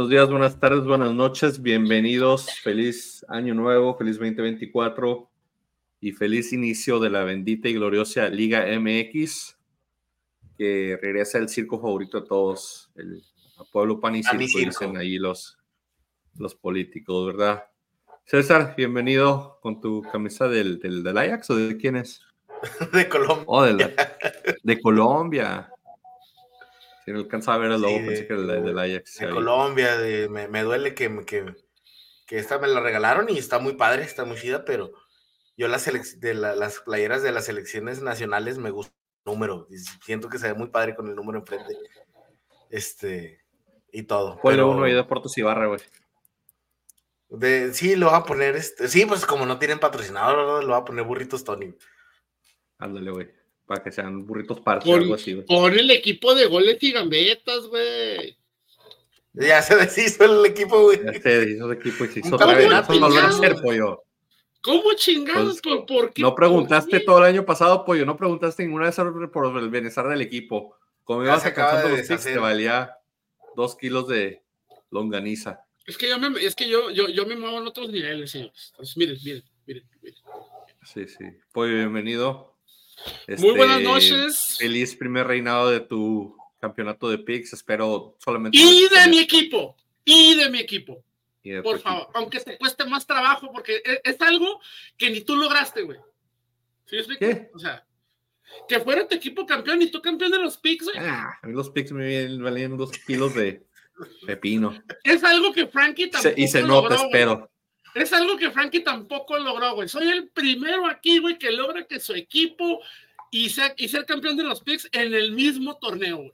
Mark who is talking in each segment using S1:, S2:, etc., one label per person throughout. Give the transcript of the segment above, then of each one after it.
S1: Buenos días, buenas tardes, buenas noches, bienvenidos, feliz año nuevo, feliz 2024 y feliz inicio de la bendita y gloriosa Liga MX, que regresa el circo favorito de todos, el pueblo pan y circo, dicen ahí los, los políticos, ¿verdad? César, bienvenido con tu camisa del, del, Ajax o de quién es?
S2: De Colombia.
S1: Oh, de, de Colombia. Si no alcanzaba a ver el logo, pensé que era del Ajax.
S2: De Colombia, de, me, me, duele que, que, que, esta me la regalaron y está muy padre, está muy chida, pero yo las, de las playeras de las selecciones nacionales me gusta el número. Siento que se ve muy padre con el número enfrente. Este, y todo.
S1: Pero uno ahí de Portos y Barra, güey.
S2: De, sí, lo va a poner, este, sí, pues como no tienen patrocinador, lo va a poner burritos Tony.
S1: Ándale, güey para que sean burritos parches o algo así,
S3: güey. Pon el equipo de goles y gambetas, güey.
S2: Ya se deshizo el equipo, güey. Ya
S1: se deshizo el equipo y se hizo otra vez. Eso pollo.
S3: ¿Cómo chingados? Pues, ¿Por, qué?
S1: No preguntaste todo el año pasado, pollo. No preguntaste ninguna vez por el bienestar del equipo. Como ibas alcanzando los picks, te valía dos kilos de longaniza.
S3: Es que yo me, es que yo, yo, yo me muevo en otros niveles, señores. Entonces, miren, miren, miren, miren.
S1: Sí, sí. Pollo, bienvenido.
S3: Muy buenas este, noches.
S1: Feliz primer reinado de tu campeonato de picks. Espero solamente.
S3: Y de mi equipo. Y de mi equipo. Por favor, aunque te cueste más trabajo, porque e, es, algo que ni tú lograste, güey. ¿Sí ¿Qué? O sea, que fuera tu equipo campeón y tú campeón de los picks, güey.
S1: Ah, a mí los picks me valían dos kilos de pepino.
S3: Es algo que Frankie tampoco
S1: Y se nota, espero.
S3: Es algo que Frankie tampoco logró, güey. Soy el primero aquí, güey, que logra que su equipo y ser, y ser campeón de los picks en el mismo torneo, güey.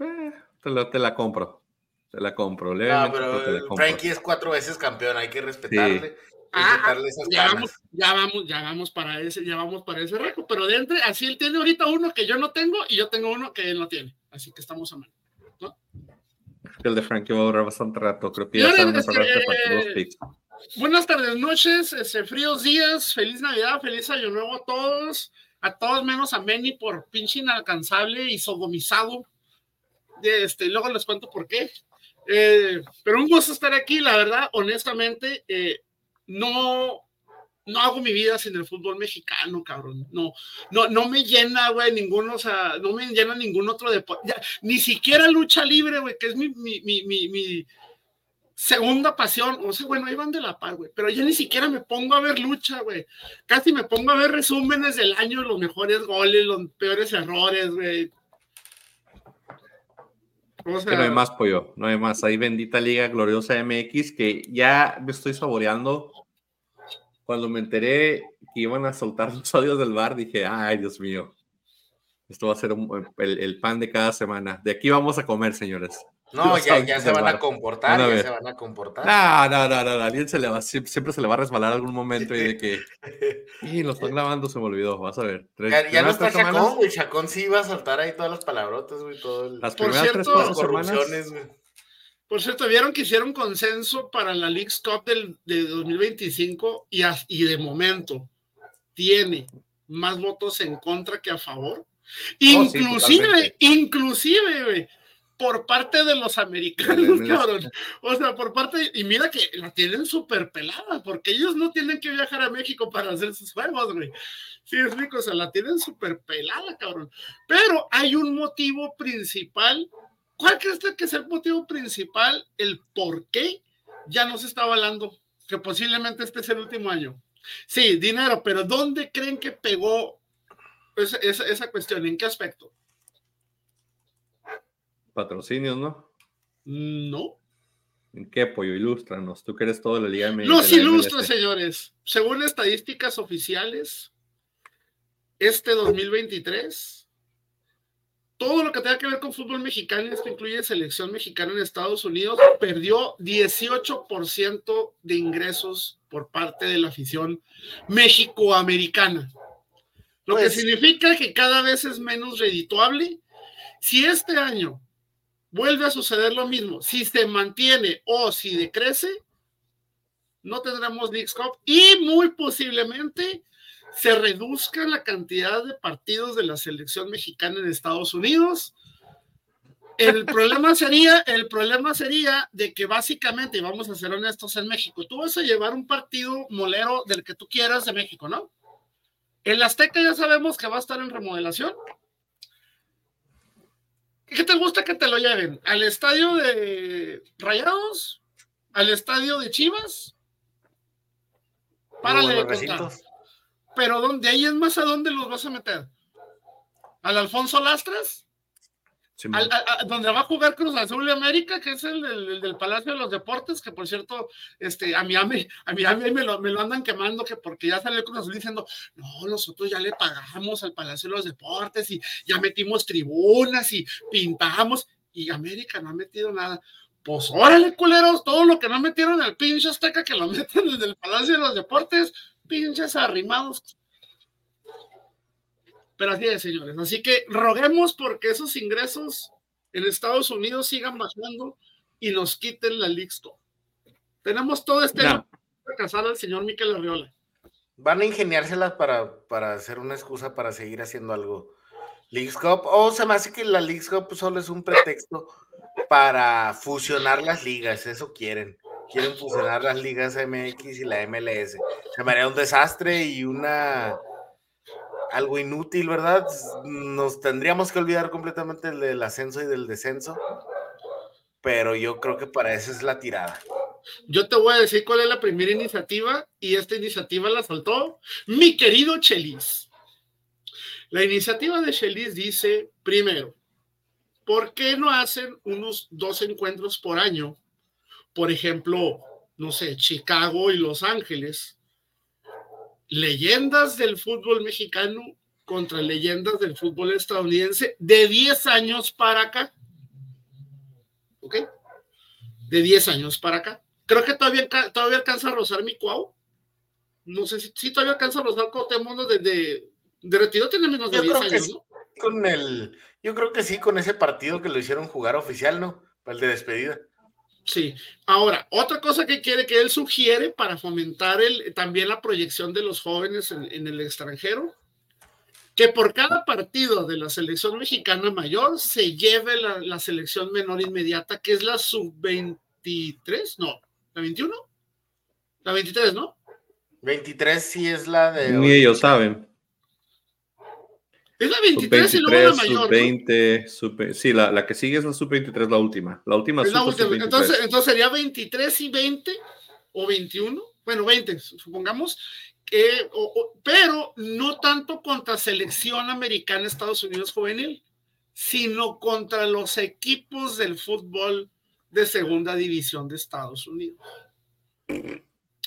S1: Eh, te, la compro. Te la compro.
S2: No, pero Frankie es cuatro veces campeón, hay que respetarle.
S3: Ah, ya, vamos, ya vamos, ya vamos para ese, ya vamos para ese récord, pero de entre, así él tiene ahorita uno que yo no tengo y yo tengo uno que él no tiene, así que estamos a mano, ¿no?
S1: El de Frankie va a durar bastante rato. Creo que ya está eh,
S3: Buenas tardes, noches, este, fríos días, feliz Navidad, feliz Año Nuevo a todos, a todos menos a Manny por pinche inalcanzable y sodomizado. Este, luego les cuento por qué. Eh, pero un gusto estar aquí, la verdad, honestamente, eh, no, no hago mi vida sin el fútbol mexicano, cabrón. No, no, no me llena, güey, ninguno, o sea, no me llena ningún otro deporte. Ni siquiera lucha libre, güey, que es mi, mi, mi, mi, segunda pasión. O sea, bueno, ahí van de la par, güey. Pero yo ni siquiera me pongo a ver lucha, güey. Casi me pongo a ver resúmenes del año, los mejores goles, los peores errores, güey.
S1: O sea, que no hay más, pollo, no hay más. Ahí bendita Liga Gloriosa MX que ya me estoy saboreando cuando me enteré que iban a soltar los audios del bar, dije, ay, Dios mío, esto va a ser el, pan de cada semana. De aquí vamos a comer, señores.
S2: No, ya, se van a comportar, ya se van a comportar.
S1: No, no, no, no, alguien se le va, siempre se le va a resbalar algún momento y de que, y lo están grabando, se me olvidó, vas a ver.
S2: ya, no está Chacón, güey, Chacón sí iba a soltar ahí todas las palabrotas, güey, todo
S1: Las primeras tres, cuatro semanas.
S3: Por cierto, vieron que hicieron consenso para la League Cup del, de 2025 y, y de momento tiene más votos en contra que a favor. inclusive, inclusive, por parte de los americanos, cabrón. O sea, por parte, y mira que la tienen súper pelada, porque ellos no tienen que viajar a México para hacer sus juegos, güey. Sí, es rico, o sea, la tienen súper pelada, cabrón. Pero hay un motivo principal ¿Cuál crees que es el motivo principal, el por qué ya no se está avalando que posiblemente este es el último año? Sí, dinero, pero ¿dónde creen que pegó esa, esa, cuestión? ¿En qué aspecto?
S1: Patrocinios, ¿no?
S3: No.
S1: ¿En qué apoyo? Ilústranos. Tú que eres todo la Liga
S3: MX. Los ilustra, señores. Según estadísticas oficiales, este 2023 todo lo que tenga que ver con fútbol mexicano, esto incluye selección mexicana en Estados Unidos, perdió 18% de ingresos por parte de la afición mexicoamericana. Lo que pues significa que cada vez es menos redituable. Si este año vuelve a suceder lo mismo, si se mantiene o si decrece, no tendremos League Cup y muy posiblemente se reduzca la cantidad de partidos de la selección mexicana en Estados Unidos El problema sería, el problema sería de que básicamente, y vamos a ser honestos en México, tú vas a llevar un partido molero del que tú quieras de México, ¿no? El Azteca ya sabemos que va a estar en remodelación. ¿Qué te gusta que te lo lleven? ¿Al estadio de Rayados? ¿Al estadio de Chivas? Párale de contar. Pero ¿dónde? ahí es más a dónde los vas a meter. ¿Al Alfonso Lastras? donde va a jugar Cruz Azul de América, que es el, del Palacio de los Deportes, que por cierto, este, a Miami, a Miami me lo, me lo andan quemando, que porque ya salió Cruz Azul diciendo, no, nosotros ya le pagamos al Palacio de los Deportes y ya metimos tribunas y pintamos, y América no ha metido nada. Pues órale, culeros, todo lo que no metieron al pinche Azteca, que lo meten desde el Palacio de los Deportes, pinches arrimados pero así es, señores. Así que roguemos porque esos ingresos en Estados Unidos sigan bajando y nos quiten la League Tenemos todo este no. para casar al señor Miquel Arriola.
S2: Van a ingeniárselas para, para hacer una excusa para seguir haciendo algo. League Cup, o se me hace que la League Cup solo es un pretexto para fusionar las ligas, eso quieren. Quieren fusionar las ligas MX y la MLS. Se me haría un desastre y una algo inútil, ¿verdad? Nos tendríamos que olvidar completamente del ascenso y del descenso, pero yo creo que para eso es la tirada.
S3: Yo te voy a decir cuál es la primera iniciativa y esta iniciativa la saltó mi querido Chelis. La iniciativa de Chelis dice, primero, ¿por qué no hacen unos dos encuentros por año? Por ejemplo, no sé, Chicago y Los Ángeles, leyendas del fútbol mexicano contra leyendas del fútbol estadounidense de 10 años para acá. ¿Ok? De 10 años para acá. Creo que todavía, todavía alcanza a rozar mi cuau. No sé si, todavía alcanza a rozar Cotemondo desde de retiro tiene menos de 10 años, ¿no?
S2: Con el, yo creo que sí, con ese partido que lo hicieron jugar oficial, ¿no? El de despedida.
S3: Sí. Ahora, otra cosa que quiere que él sugiere para fomentar el, también la proyección de los jóvenes en, el extranjero, que por cada partido de la selección mexicana mayor se lleve la, selección menor inmediata, que es la sub-23, no, la 21, la 23, ¿no?
S2: 23 sí es la de...
S1: Ni ellos saben.
S3: Es la 23 y luego la mayor.
S1: Sub 20, sí, la, la, que sigue es la sub 23, la última. La última
S3: es la última. Entonces, entonces sería 23 y 20 o 21, bueno, 20, supongamos, pero no tanto contra selección americana Estados Unidos juvenil, sino contra los equipos del fútbol de segunda división de Estados Unidos.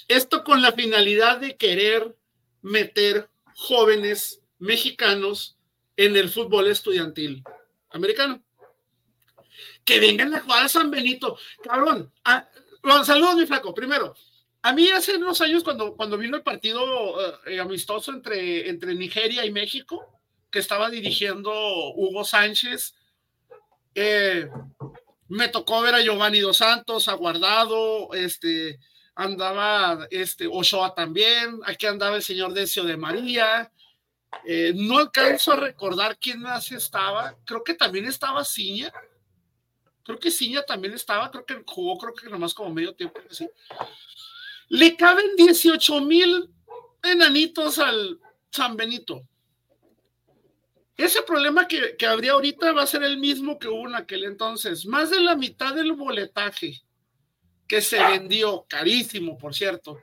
S3: Esto con la finalidad de querer meter jóvenes mexicanos en el fútbol estudiantil americano. Que vengan a jugar a San Benito. Cabrón, saludos, mi flaco. Primero, a mí hace unos años, cuando, cuando vino el partido eh, amistoso entre, entre Nigeria y México, que estaba dirigiendo Hugo Sánchez, eh, me tocó ver a Giovanni Dos Santos, a Guardado, este, andaba este, Ochoa también, aquí andaba el señor Decio de María, eh, no alcanzo a recordar quién más estaba. Creo que también estaba Ciña. Creo que Ciña también estaba. Creo que jugó, creo que nomás como medio tiempo. Le caben 18 mil enanitos al San Benito. Ese problema que, que, habría ahorita va a ser el mismo que hubo en aquel entonces. Más de la mitad del boletaje que se vendió, carísimo, por cierto,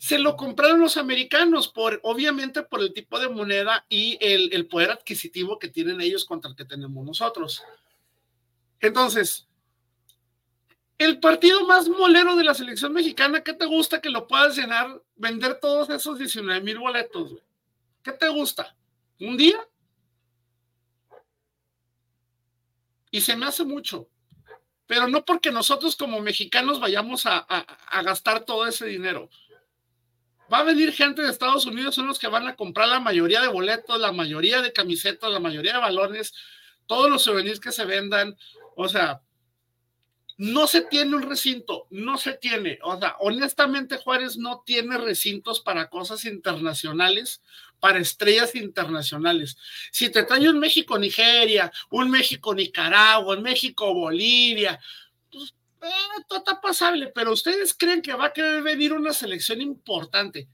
S3: se lo compraron los americanos, por, obviamente por el tipo de moneda y el, poder adquisitivo que tienen ellos contra el que tenemos nosotros. Entonces, el partido más molero de la selección mexicana, ¿qué te gusta que lo puedas llenar, vender todos esos 19 mil boletos? ¿Qué te gusta? ¿Un día? Y se me hace mucho, pero no porque nosotros como mexicanos vayamos a, a gastar todo ese dinero va a venir gente de Estados Unidos, son los que van a comprar la mayoría de boletos, la mayoría de camisetas, la mayoría de balones, todos los souvenirs que se vendan. O sea, no se tiene un recinto, no se tiene. O sea, honestamente Juárez no tiene recintos para cosas internacionales para estrellas internacionales. Si te trae un México-Nigeria, un México-Nicaragua, un México-Bolivia, eh, todo está pasable, pero ustedes creen que va a querer venir una selección importante.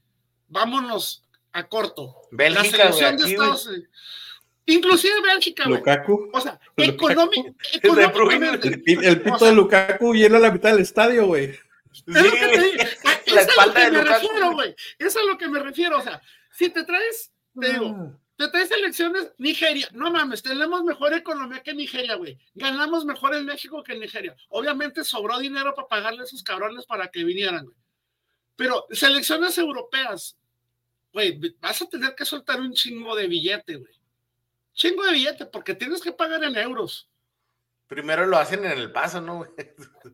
S3: Vámonos a corto.
S2: Bélgica,
S3: la selección de Estados Unidos. Inclusive Bélgica, güey.
S1: Lukaku.
S3: O sea, económico, económicamente.
S1: El, el pito de Lukaku llena la mitad del estadio, güey.
S3: Es lo que te digo. Es a lo que me refiero, güey. Es a lo que me refiero. O sea, si te traes, te digo, te traes elecciones, Nigeria. No mames, tenemos mejor economía que Nigeria, güey. Ganamos mejor en México que en Nigeria. Obviamente sobró dinero para pagarle a esos cabrones para que vinieran, güey. Pero selecciones europeas, güey, vas a tener que soltar un chingo de billete, güey. Chingo de billete, porque tienes que pagar en euros.
S2: Primero lo hacen en el paso, ¿no? güey?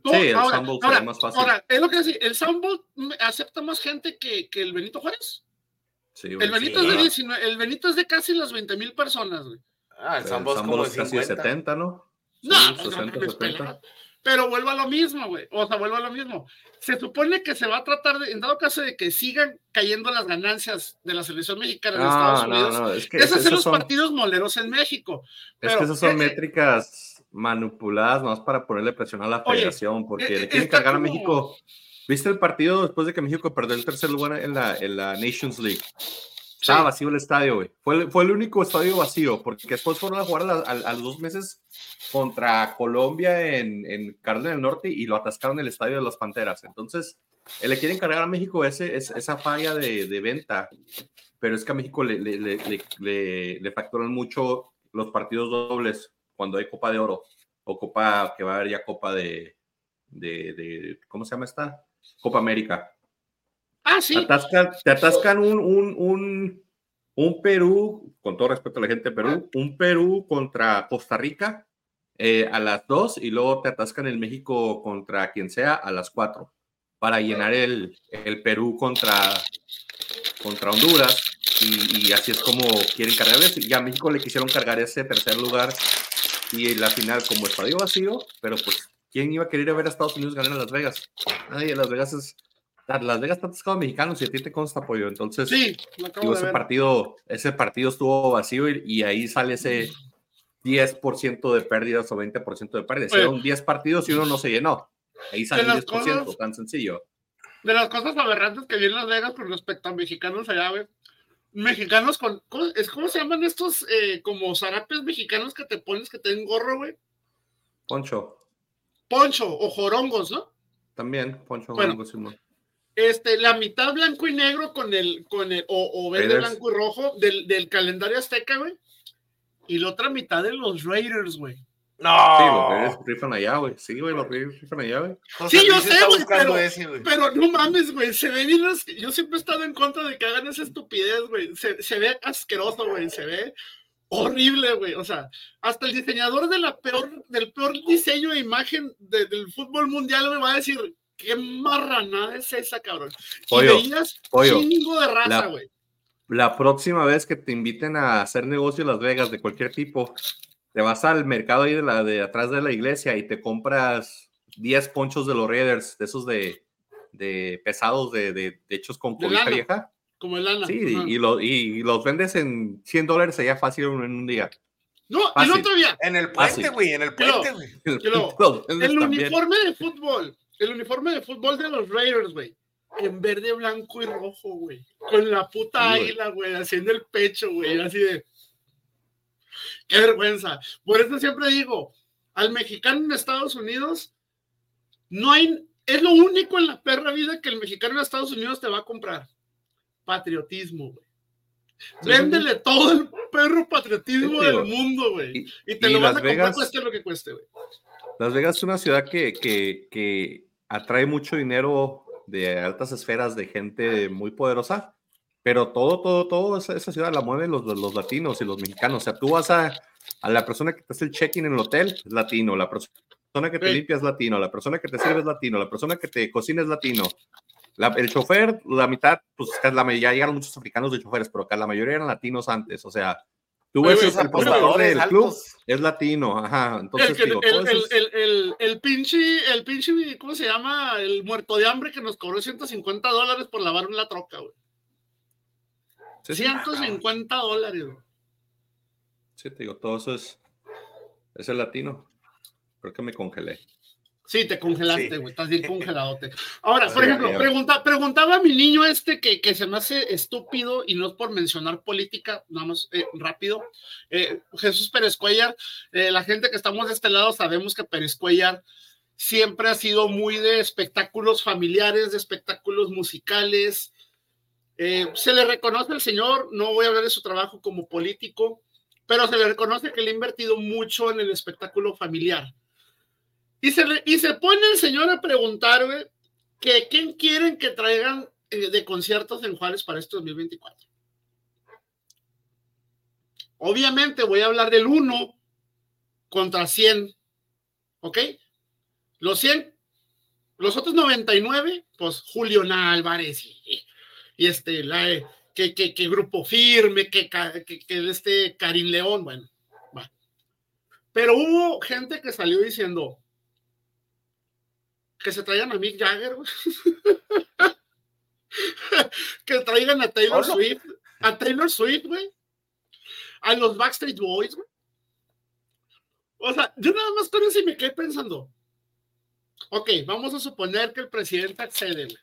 S1: Sí, el
S3: ahora,
S1: sería más fácil.
S3: ahora, es lo que decía, el Soundbowl acepta más gente que, que el Benito Juárez.
S1: Sí, güey,
S3: El Benito,
S1: sí,
S3: es de
S1: claro.
S3: 19 el Benito es de casi las 20 mil personas, güey.
S2: Ah, el
S1: Sambol
S2: como
S1: es casi
S2: 50.
S1: 70, ¿no?
S3: No,
S1: Sí,
S3: pues, no
S1: 60,
S3: mames,
S1: 70.
S3: pelada. Pero vuelvo a lo mismo, güey. O sea, vuelvo a lo mismo. Se supone que se va a tratar de, en dado caso de que sigan cayendo las ganancias de la selección mexicana Estados
S1: No, no,
S3: Unidos,
S1: no, es que
S3: es
S1: esas
S3: hacer los
S1: son,
S3: partidos moleros en México.
S1: es
S3: pero,
S1: que esas son
S3: eh, eh,
S1: métricas manipuladas más para ponerle presión a la
S3: Oye,
S1: federación, porque
S3: eh,
S1: le quieren
S3: está
S1: cargar a México. ¿Viste el partido después de que México perdió el tercer lugar en la, en la Nations League? Estaba
S3: Sí.
S1: vacío el estadio, güey. Fue, el- fue el único estadio vacío, porque después fueron a jugar a, a- a los dos meses contra Colombia en, en Carolina del Norte y lo atascaron el estadio de las Panteras. Entonces, eh, le quieren cargar a México ese, es- esa falla de, de venta, pero es que a México le, le, le, le- le- le facturan mucho los partidos dobles cuando hay Copa de Oro o Copa, que va a haber ya Copa de, de, de ¿cómo se llama esta? Copa América.
S3: Ah, sí.
S1: Atascan- te atascan un, un, un, un Perú, con todo respeto a la gente de Perú, un Perú contra Costa Rica eh, a las 2 y luego te atascan el México contra quien sea a las 4 para llenar el, el Perú contra, contra Honduras y, y así es como quieren cargarles. Y a México le quisieron cargar ese tercer lugar y en la final como estadio vacío, pero pues ¿quién iba a querer ir a ver a Estados Unidos ganar en Las Vegas? Nadie, Las Vegas es... Las Vegas está atascado mexicanos y a ti te consta apoyo, entonces
S3: Sí,
S1: digo, ese
S3: ver.
S1: partido, ese partido estuvo vacío y, y ahí sale ese 10% de pérdidas o 20% de pérdidas. Eran 10 partidos y uno no se llenó. Ahí sale
S3: las
S1: 10%,
S3: cosas-
S1: tan sencillo.
S3: De las cosas aberrantes que vi en Las Vegas con respecto a mexicanos allá, güey. Mexicanos con. ¿cómo, es, ¿Cómo se llaman estos eh, como zarapes mexicanos que te pones que tienen gorro, güey?
S1: Poncho,
S3: Poncho o jorongos, ¿no?
S1: también, Poncho.
S3: Bueno.
S1: Gómez Simón.
S3: Este, la mitad blanco y negro con el, con el, o, o verde,
S1: Raiders.
S3: blanco y rojo del, del calendario azteca, güey. Y la otra mitad de los Raiders, güey.
S2: No.
S1: Sí, los Raiders rifan allá, güey. Sí, güey, los Raiders rifan allá, güey.
S3: Sí, yo sé, güey, pero-
S2: ese, güey.
S3: Pero no mames, güey, se ve bien. Yo siempre he estado en contra de que hagan esa estupidez, güey. Se, se ve asqueroso, güey. Se ve horrible, güey. O sea, hasta el diseñador de la peor, del peor diseño de imagen de- del fútbol mundial me va a decir qué marranada es esa, cabrón.
S1: Pollo,
S3: y veías
S1: pollo,
S3: chingo de raza, güey.
S1: La próxima vez que te inviten a hacer negocio en Las Vegas de cualquier tipo, te vas al mercado ahí de, la, de atrás de la iglesia y te compras 10 ponchos de los Raiders, de esos de, de pesados, de, de, de hechos con cobija vieja.
S3: Como el Ana.
S1: Sí,
S3: Ajá.
S1: y, lo- y los vendes en 100 dólares allá fácil en un día.
S3: No, y
S1: fácil.
S3: no todavía.
S2: En el puente, güey, en el puente, güey.
S3: El uniforme de fútbol, el uniforme de fútbol de los Raiders, güey. En verde, blanco y rojo, güey. Con la puta
S1: Sí, güey.
S3: águila, güey, haciendo el pecho, güey. Así de. Qué vergüenza. Por eso siempre digo, al mexicano en Estados Unidos, no hay. Es lo único en la perra vida que el mexicano en Estados Unidos te va a comprar. Patriotismo, güey. Véndele todo el perro patriotismo
S1: Sí,
S3: del mundo, güey.
S1: Y,
S3: Y te
S1: y
S3: lo vas
S1: Las
S3: a comprar
S1: Vegas-
S3: cueste lo que cueste, güey.
S1: Las Vegas es una ciudad que, que, que atrae mucho dinero de altas esferas de gente muy poderosa, pero todo, todo, todo esa, esa ciudad la mueven los, los latinos y los mexicanos. O sea, tú vas a, a la persona que te hace el check-in en el hotel, es latino, la persona que te
S3: Sí.
S1: limpia es latino, la persona que te sirve es latino, la persona que te cocina es latino. La- el chofer, la mitad, pues la, ya llegaron muchos africanos de choferes, pero acá la mayoría eran latinos antes. O sea, tú ves el,
S2: apostadores
S1: del club, es latino, ajá. Entonces,
S3: el,
S1: digo,
S3: el, el, el pinche, el pinche, ¿cómo se llama? El muerto de hambre que nos cobró 150 dólares por lavar una troca, güey. 150 dólares.
S1: Sí, te digo, todo eso es, es el latino. Creo que me congelé.
S3: Sí, te congelaste, güey. Estás bien congeladote. Ahora, por ejemplo, pregunta, preguntaba a mi niño este que, que, se me hace estúpido y no es por mencionar política, vamos eh, rápido. Eh, Jesús Pérez Cuellar, eh, la gente que estamos de este lado sabemos que Pérez Cuellar siempre ha sido muy de espectáculos familiares, de espectáculos musicales. se le reconoce al señor, no voy a hablar de su trabajo como político, pero se le reconoce que le ha invertido mucho en el espectáculo familiar y se, y se pone el señor a preguntar, güey, que quién quieren que traigan eh, de conciertos en Juárez para este 2024. Obviamente voy a hablar del 1 contra 100, ¿ok? Los 100, los otros 99, pues Julio Álvarez y, este, la, eh, que, que, Grupo Firme, que, que, que este Karim León, bueno, va. Pero hubo gente que salió diciendo, que se traigan a Mick Jagger, que traigan a Taylor Swift, a Taylor Swift, güey. A los Backstreet Boys, güey. O sea, yo nada más con eso y me quedé pensando. Ok, vamos a suponer que el presidente accede, güey.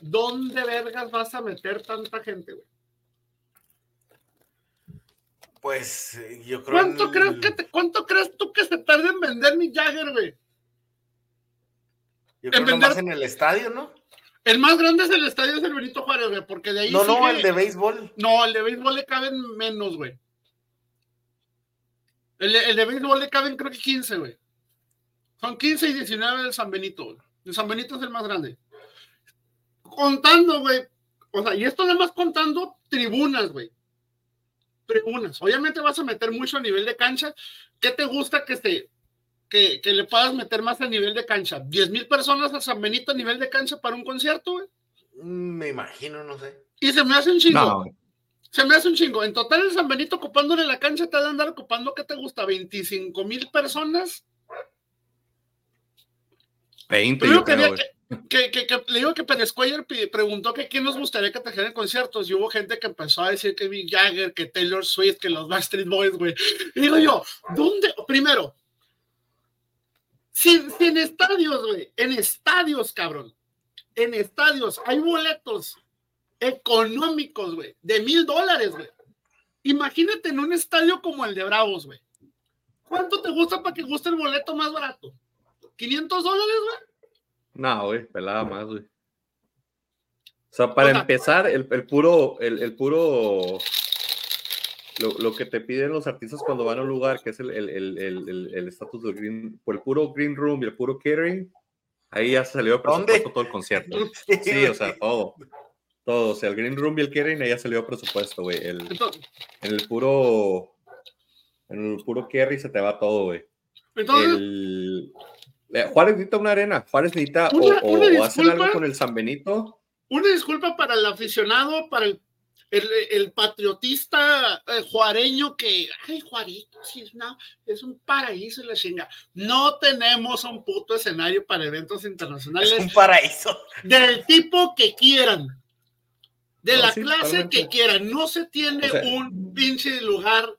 S3: ¿Dónde vergas vas a meter tanta gente, güey?
S2: Pues eh, yo creo.
S3: ¿Cuánto, crees que te, ¿Cuánto crees tú que se tarde en vender mi Jagger, güey?
S2: Yo creo más en el estadio, ¿no?
S3: El más grande es el estadio del Benito Juárez, güey, porque de ahí.
S2: No, no, el de béisbol.
S3: No, el de béisbol le caben menos, güey. El, el, de béisbol le caben creo que 15, güey. Son 15 y 19 del San Benito, güey. El San Benito es el más grande. Contando, güey. O sea, y esto nada más contando tribunas, güey. Tribunas. Obviamente vas a meter mucho a nivel de cancha. ¿Qué te gusta que se que, le puedas meter más a nivel de cancha. ¿10 mil personas a San Benito a nivel de cancha para un concierto, güey?
S2: Mm, me imagino, no sé.
S3: Y se me hace un chingo. Se me hace un chingo. En total, el San Benito ocupándole la cancha te va a andar ocupando, ¿qué te gusta? ¿25 mil personas?
S1: 20,
S3: que, que, que, le digo que Pérez Cuellar preguntó que quién nos gustaría que trajeran conciertos y hubo gente que empezó a decir que Mick Jagger, que Taylor Swift, que los Backstreet Boys, güey. Y digo yo, ¿dónde? Primero, sin, en estadios, güey. En estadios, cabrón. En estadios. Hay boletos económicos, güey. De mil dólares, güey. Imagínate en un estadio como el de Bravos, güey. ¿Cuánto te gusta para que guste el boleto más barato? ¿500 dólares, güey?
S1: No, güey, pelada más, güey. O sea, para empezar, el, el, puro, el, el puro lo, que te piden los artistas cuando van a un lugar, que es el estatus del green, por el puro green room y el puro catering, ahí ya salió presupuesto todo el concierto. Sí, o sea, todo. Todo, o sea, el green room y el catering, ahí ya salió presupuesto, güey. El, en el puro, en el puro carry se te va todo, güey. El, eh, Juárez necesita una arena, Juárez necesita o, o hacen algo con el San Benito.
S3: Una disculpa para el aficionado, para el el, patriotista eh, juareño que, ay, Juarito, sí, es, es un paraíso la chinga. No tenemos un puto escenario para eventos internacionales.
S2: Es un paraíso.
S3: Del tipo que quieran. De la clase que quieran. No se tiene un pinche lugar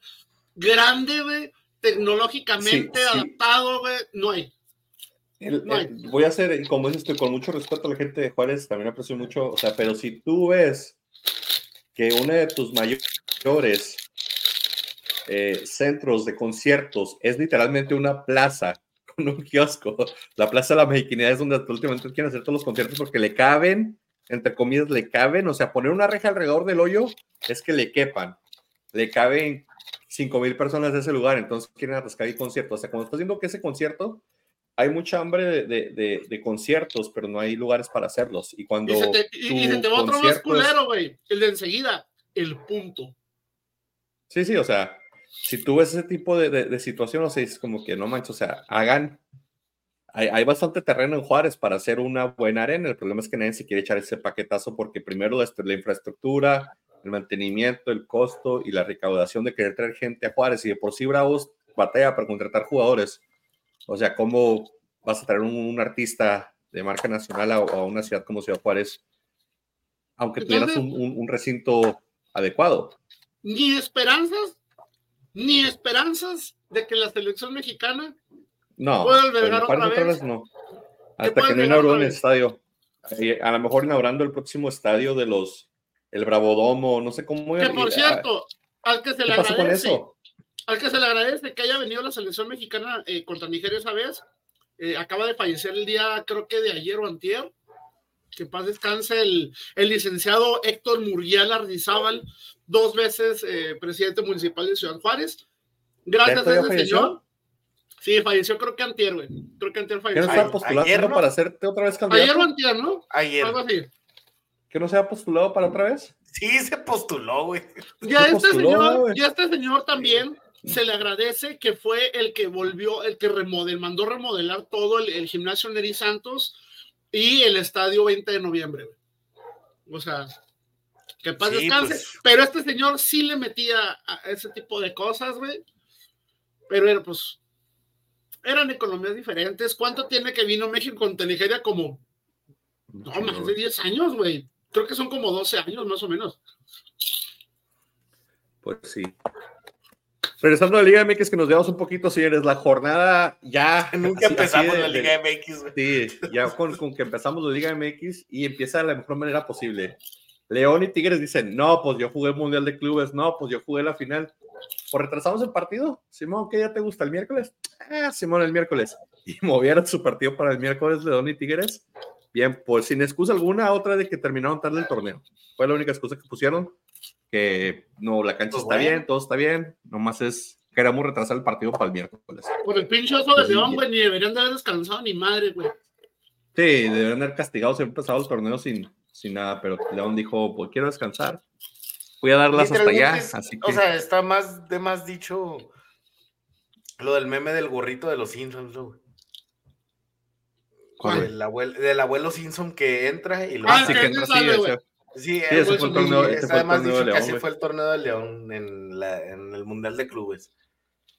S3: grande, tecnológicamente adaptado, no hay.
S1: voy a hacer, como dices, estoy con mucho respeto a la gente de Juárez, también aprecio mucho, o sea, pero si tú ves que uno de tus mayores eh, centros de conciertos es literalmente una plaza con un kiosco. La Plaza de la Mexicanidad es donde últimamente quieren hacer todos los conciertos porque le caben, entre comillas, le caben, o sea, poner una reja alrededor del hoyo es que le quepan. Le caben 5 mil personas de ese lugar, entonces quieren atascar y conciertos. O sea, cuando estás viendo que ese concierto hay mucha hambre de, de, conciertos, pero no hay lugares para hacerlos. Y cuando.
S3: Y se te, y, se te va otro más culero, güey. El de enseguida, el punto.
S1: Sí, sí, o sea, si tú ves ese tipo de, de, situación, o sea, es como que no manches, o sea, hagan. Hay, hay, bastante terreno en Juárez para hacer una buena arena. El problema es que nadie se quiere echar ese paquetazo porque primero este, la infraestructura, el mantenimiento, el costo y la recaudación de querer traer gente a Juárez. Y de por sí Bravos batalla para contratar jugadores o sea, ¿cómo vas a traer un, artista de marca nacional a, una ciudad como Ciudad Juárez aunque tuvieras un, un, recinto adecuado.
S3: Ni esperanzas, ni esperanzas de que la selección mexicana
S1: no, pueda albergar otra, vez. no. Hasta que no inauguró el estadio. A lo mejor inaugurando el próximo estadio de los, el Bravodomo, no sé cómo.
S3: Que por cierto, al que se le agradece, al que se le agradece que haya venido la selección mexicana eh, contra Nigeria esa vez, eh, acaba de fallecer el día, creo que de ayer o antier, que paz descanse el, el licenciado Héctor Muriel Ardizábal, dos veces eh, presidente municipal de Ciudad Juárez. Gracias a ese señor. Sí, falleció creo que antier, güey. Creo que antier falleció.
S1: ¿Qué no se ha postulado para hacerte otra vez
S3: candidato? Ayer o antier, ¿no?
S2: Ayer.
S3: Algo así.
S1: ¿Que no se ha postulado para otra vez?
S2: Sí, se postuló, güey.
S3: Ya este señor, ya este señor también se le agradece que fue el que volvió, el que remodel, mandó remodelar todo el, gimnasio Neri Santos y el estadio 20 de noviembre. O sea, que paz descanse. Pues. Pero este señor sí le metía a ese tipo de cosas, güey. Pero era, pues, eran economías diferentes. ¿Cuánto tiene que vino México contra Nigeria? Como, no, más de 10 años, güey. Creo que son como 12 años, más o menos.
S1: Pues sí. Regresando a la Liga MX, que nos veamos un poquito, señores, la jornada ya.
S2: Nunca empezamos la Liga MX.
S1: Sí, ya con, con, que empezamos la Liga MX y empieza de la mejor manera posible. León y Tigres dicen, no, pues yo jugué el Mundial de Clubes, no, pues yo jugué la final. ¿Por retrasamos el partido? Simón, ¿qué ya te gusta el miércoles? Ah, Simón, el miércoles. Y movieron su partido para el miércoles León y Tigres. Bien, pues sin excusa alguna, otra de que terminaron tarde el torneo. Fue la única excusa que pusieron que no, la cancha pues está bien, todo está bien, nomás es queremos retrasar el partido para el miércoles.
S3: Por el pinche oso de León, güey, ni deberían de haber descansado ni madre, güey. Sí,
S1: deberían haber castigado, se han empezado el torneo sin, sin nada, pero León dijo, pues quiero descansar, voy a darlas hasta allá. Así que...
S2: O sea, está más de más dicho lo del meme del gorrito de los Simpsons, güey. Del abuelo, del abuelo Simpson que entra y lo
S3: ah, sí, que entra, sí,
S2: Sí, ese fue el torneo, además dicho que así fue el torneo de León en, el Mundial de Clubes.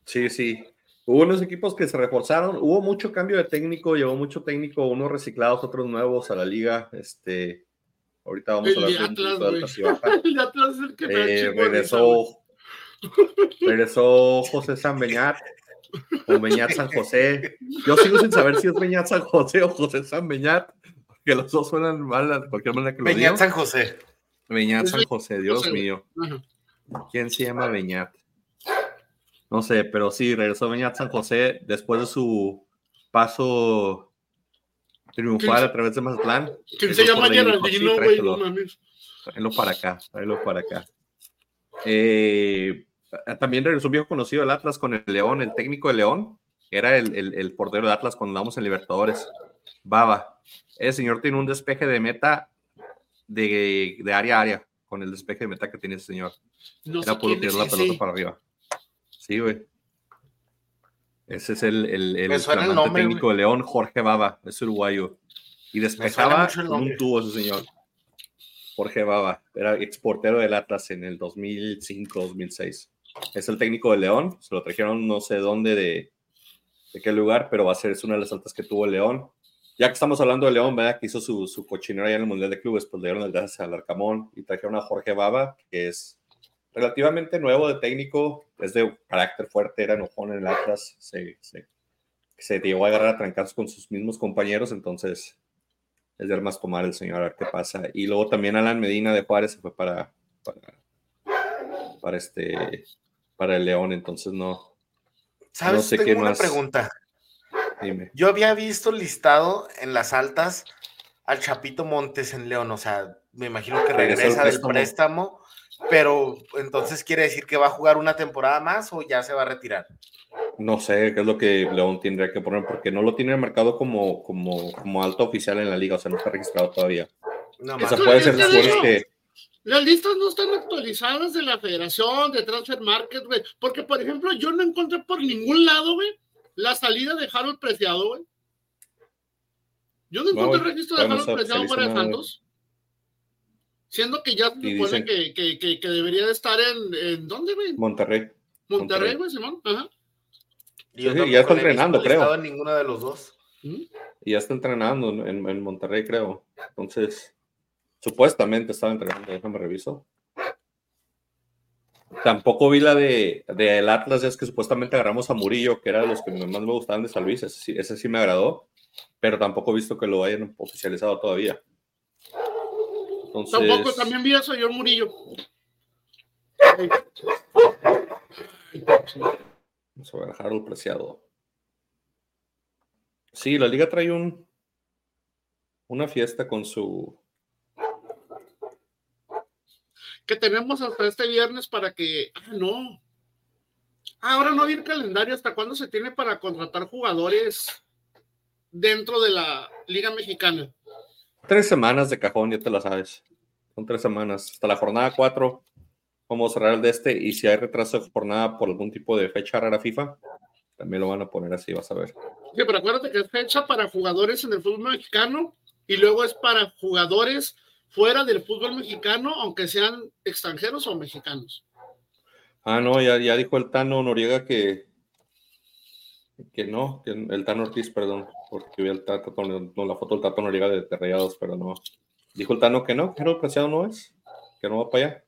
S1: Sí, sí. Hubo unos equipos que se reforzaron, hubo mucho cambio de técnico, llegó mucho técnico, unos reciclados, otros nuevos a la liga. Este, ahorita vamos a hablar de Atlas,
S3: El Atlas es el que
S1: eh, regresó, regresó José San Beñat o Beñat San José. Yo sigo sin saber si es Beñat San José o José San Beñat que los dos suenan mal de cualquier manera que lo
S2: Beñat San José.
S1: Beñat San José, Dios mío. ¿Quién se llama Beñat? No sé, pero sí, regresó Beñat San José después de su paso triunfal a través de Mazatlán.
S3: ¿Quién se llama Geraldino, güey? No
S1: Tráelo para acá, tráelo para acá. Eh, también regresó un viejo conocido del Atlas con el León, el técnico de León, era el, el, el portero de Atlas cuando andamos en Libertadores. Baba. El señor tiene un despeje de meta de, de área a área con el despeje de meta que tiene ese señor. No Era tirar la pelota para arriba. Sí, güey. Ese es el, el, el, técnico de León, Jorge Baba, es uruguayo. Y despejaba con un tubo ese señor. Jorge Baba, era exportero del Atlas en el 2005-2006. Es el técnico de León, se lo trajeron no sé dónde de, de qué lugar, pero va a ser una de las altas que tuvo León ya que estamos hablando de León, ¿verdad? Que hizo su, su cochinero allá en el Mundial de Clubes, pues le dieron el gas al Arcamón y trajeron a Jorge Baba, que es relativamente nuevo de técnico, es de carácter fuerte, era enojón en el Atlas, se, se, se llegó a agarrar a trancarse con sus mismos compañeros, entonces es de armas tomar el señor a ver qué pasa. Y luego también Alan Medina de Juárez se fue para, para, para este, para el León, entonces no.
S2: ¿Sabes? No sé qué una más. pregunta. Yo había visto listado en las altas al Chapito Montes en León, o sea, me imagino que regresa del préstamo, pero entonces quiere decir que va a jugar una temporada más o ya se va a retirar.
S1: No sé qué es lo que León tendría que poner, porque no lo tiene marcado como, como, como alto oficial en la liga, o sea, no está registrado todavía. No, o sea, puede ser que...
S3: Las listas no están actualizadas de la Federación, de Transfer Market, güey. Porque, por ejemplo, yo no encontré por ningún lado, güey, la salida de Harold Preciado, güey. Yo no encontré el registro de Harold Preciado fuera de Santos. Siendo que ya se supone que, que, que, debería de estar en, en ¿dónde, güey?
S1: Monterrey.
S3: Monterrey, güey, Simón. Ajá.
S1: Y ya está entrenando, creo.
S2: en ninguno de los dos.
S1: ¿Mm? Y ya está entrenando en, en, Monterrey, creo. Entonces, Supuestamente estaba entrenando, déjame reviso. Tampoco vi la de, de el Atlas, es que supuestamente agarramos a Murillo, que era de los que más me gustaban de San Luis, ese, sí- ese sí me agradó, pero tampoco he visto que lo hayan oficializado todavía. Entonces,
S3: Tampoco, también vi eso yo Murillo.
S1: Vamos a ver, Harold Preciado. Sí, la liga trae un una fiesta con su
S3: Que tenemos hasta este viernes para que. Ah, no. Ah, Ahora no había calendario. ¿Hasta cuándo se tiene para contratar jugadores dentro de la Liga Mexicana?
S1: tres semanas de cajón, ya te la sabes. Son tres semanas. Hasta la jornada cuatro vamos a cerrar el de este. Y si hay retraso de jornada por algún tipo de fecha rara FIFA, también lo van a poner así, vas a ver.
S3: Sí, pero acuérdate que es fecha para jugadores en el fútbol mexicano y luego es para jugadores fuera del fútbol mexicano, aunque sean extranjeros o mexicanos.
S1: Ah, no, ya, ya dijo el Tano Noriega que, que no, que el Tano Ortiz, perdón, porque vi el Tato, con- no, la foto del Tato Noriega de, de Rayados, pero no. Dijo el Tano que no, que no, Preciado no es, que no va para allá.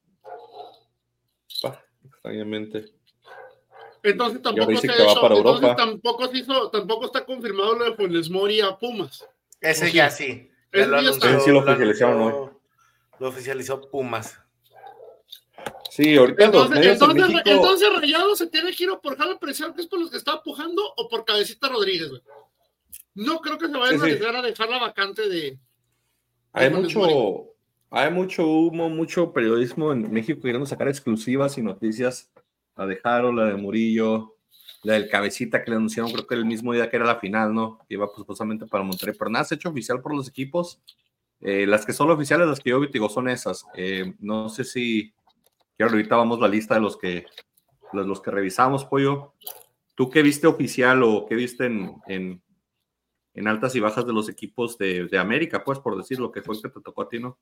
S1: Pa, extrañamente.
S3: Entonces tampoco se ha
S1: que va para
S3: entonces tampoco se hizo, tampoco está confirmado lo de Funes Mori a Pumas.
S2: Ese ya sí. Ya lo anunció,
S1: sí lo oficializaron
S2: oficializó Pumas.
S1: Sí, ahorita los
S3: Entonces,
S1: en
S3: entonces,
S1: México,
S3: entonces Rayado se tiene giro por Jala Presión, que es por los que está pujando, o por Cabecita Rodríguez, güey. No creo que se vayan
S1: Sí, sí.
S3: a arriesgar a dejar la vacante de.
S1: hay mucho, hay mucho humo, mucho periodismo en México queriendo sacar exclusivas y noticias. La de Jaro, la de Murillo, la del Cabecita que le anunciaron, creo que el mismo día que era la final, ¿no? Iba pues, para Monterrey, pero nada se ha hecho oficial por los equipos. Eh, las que son oficiales, las que yo digo, son esas. Eh, no sé si, que ahorita vamos la lista de los que, los, que revisamos, Pollo. ¿Tú qué viste oficial o qué viste en, en, en altas y bajas de los equipos de, de América, pues, por decir lo que fue que te tocó a ti, ¿no?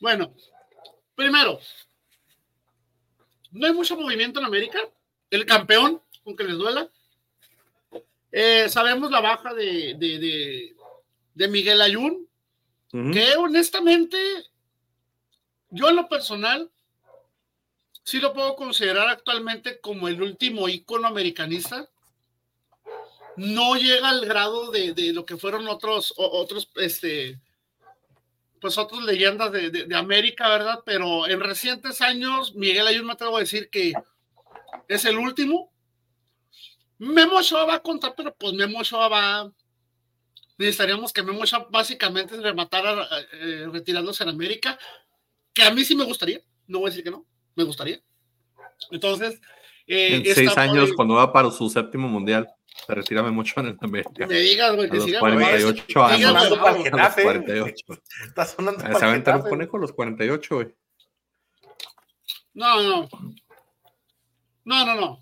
S3: Bueno, primero, no hay mucho movimiento en América. El campeón, aunque les duela. Eh, sabemos la baja de, de, de, de Miguel Ayun, que honestamente, yo en lo personal, sí lo puedo considerar actualmente como el último ícono americanista. No llega al grado de, de lo que fueron otros, otros, este, pues otras leyendas de, de- de América, ¿verdad? Pero en recientes años, Miguel Ayun me atrevo a decir que es el último. Memo Ochoa va a contar, pero pues Memo Ochoa va. Necesitaríamos que Memo Ochoa básicamente rematara eh, retirándose en América, que a mí sí me gustaría, no voy a decir que no, me gustaría. Entonces, eh,
S1: En
S3: está
S1: seis años, cuando va para su séptimo mundial, se retira mucho en el América.
S3: me digas, güey, que
S1: los
S3: siga
S1: 48
S3: siga
S1: años.
S2: sonando
S3: bravo.
S2: para Getafe.
S1: 48.
S2: Está sonando
S1: Se
S2: para
S1: va a aventar un
S2: Getafe.
S1: conejo a los 48, güey.
S3: No, no. No, no, no.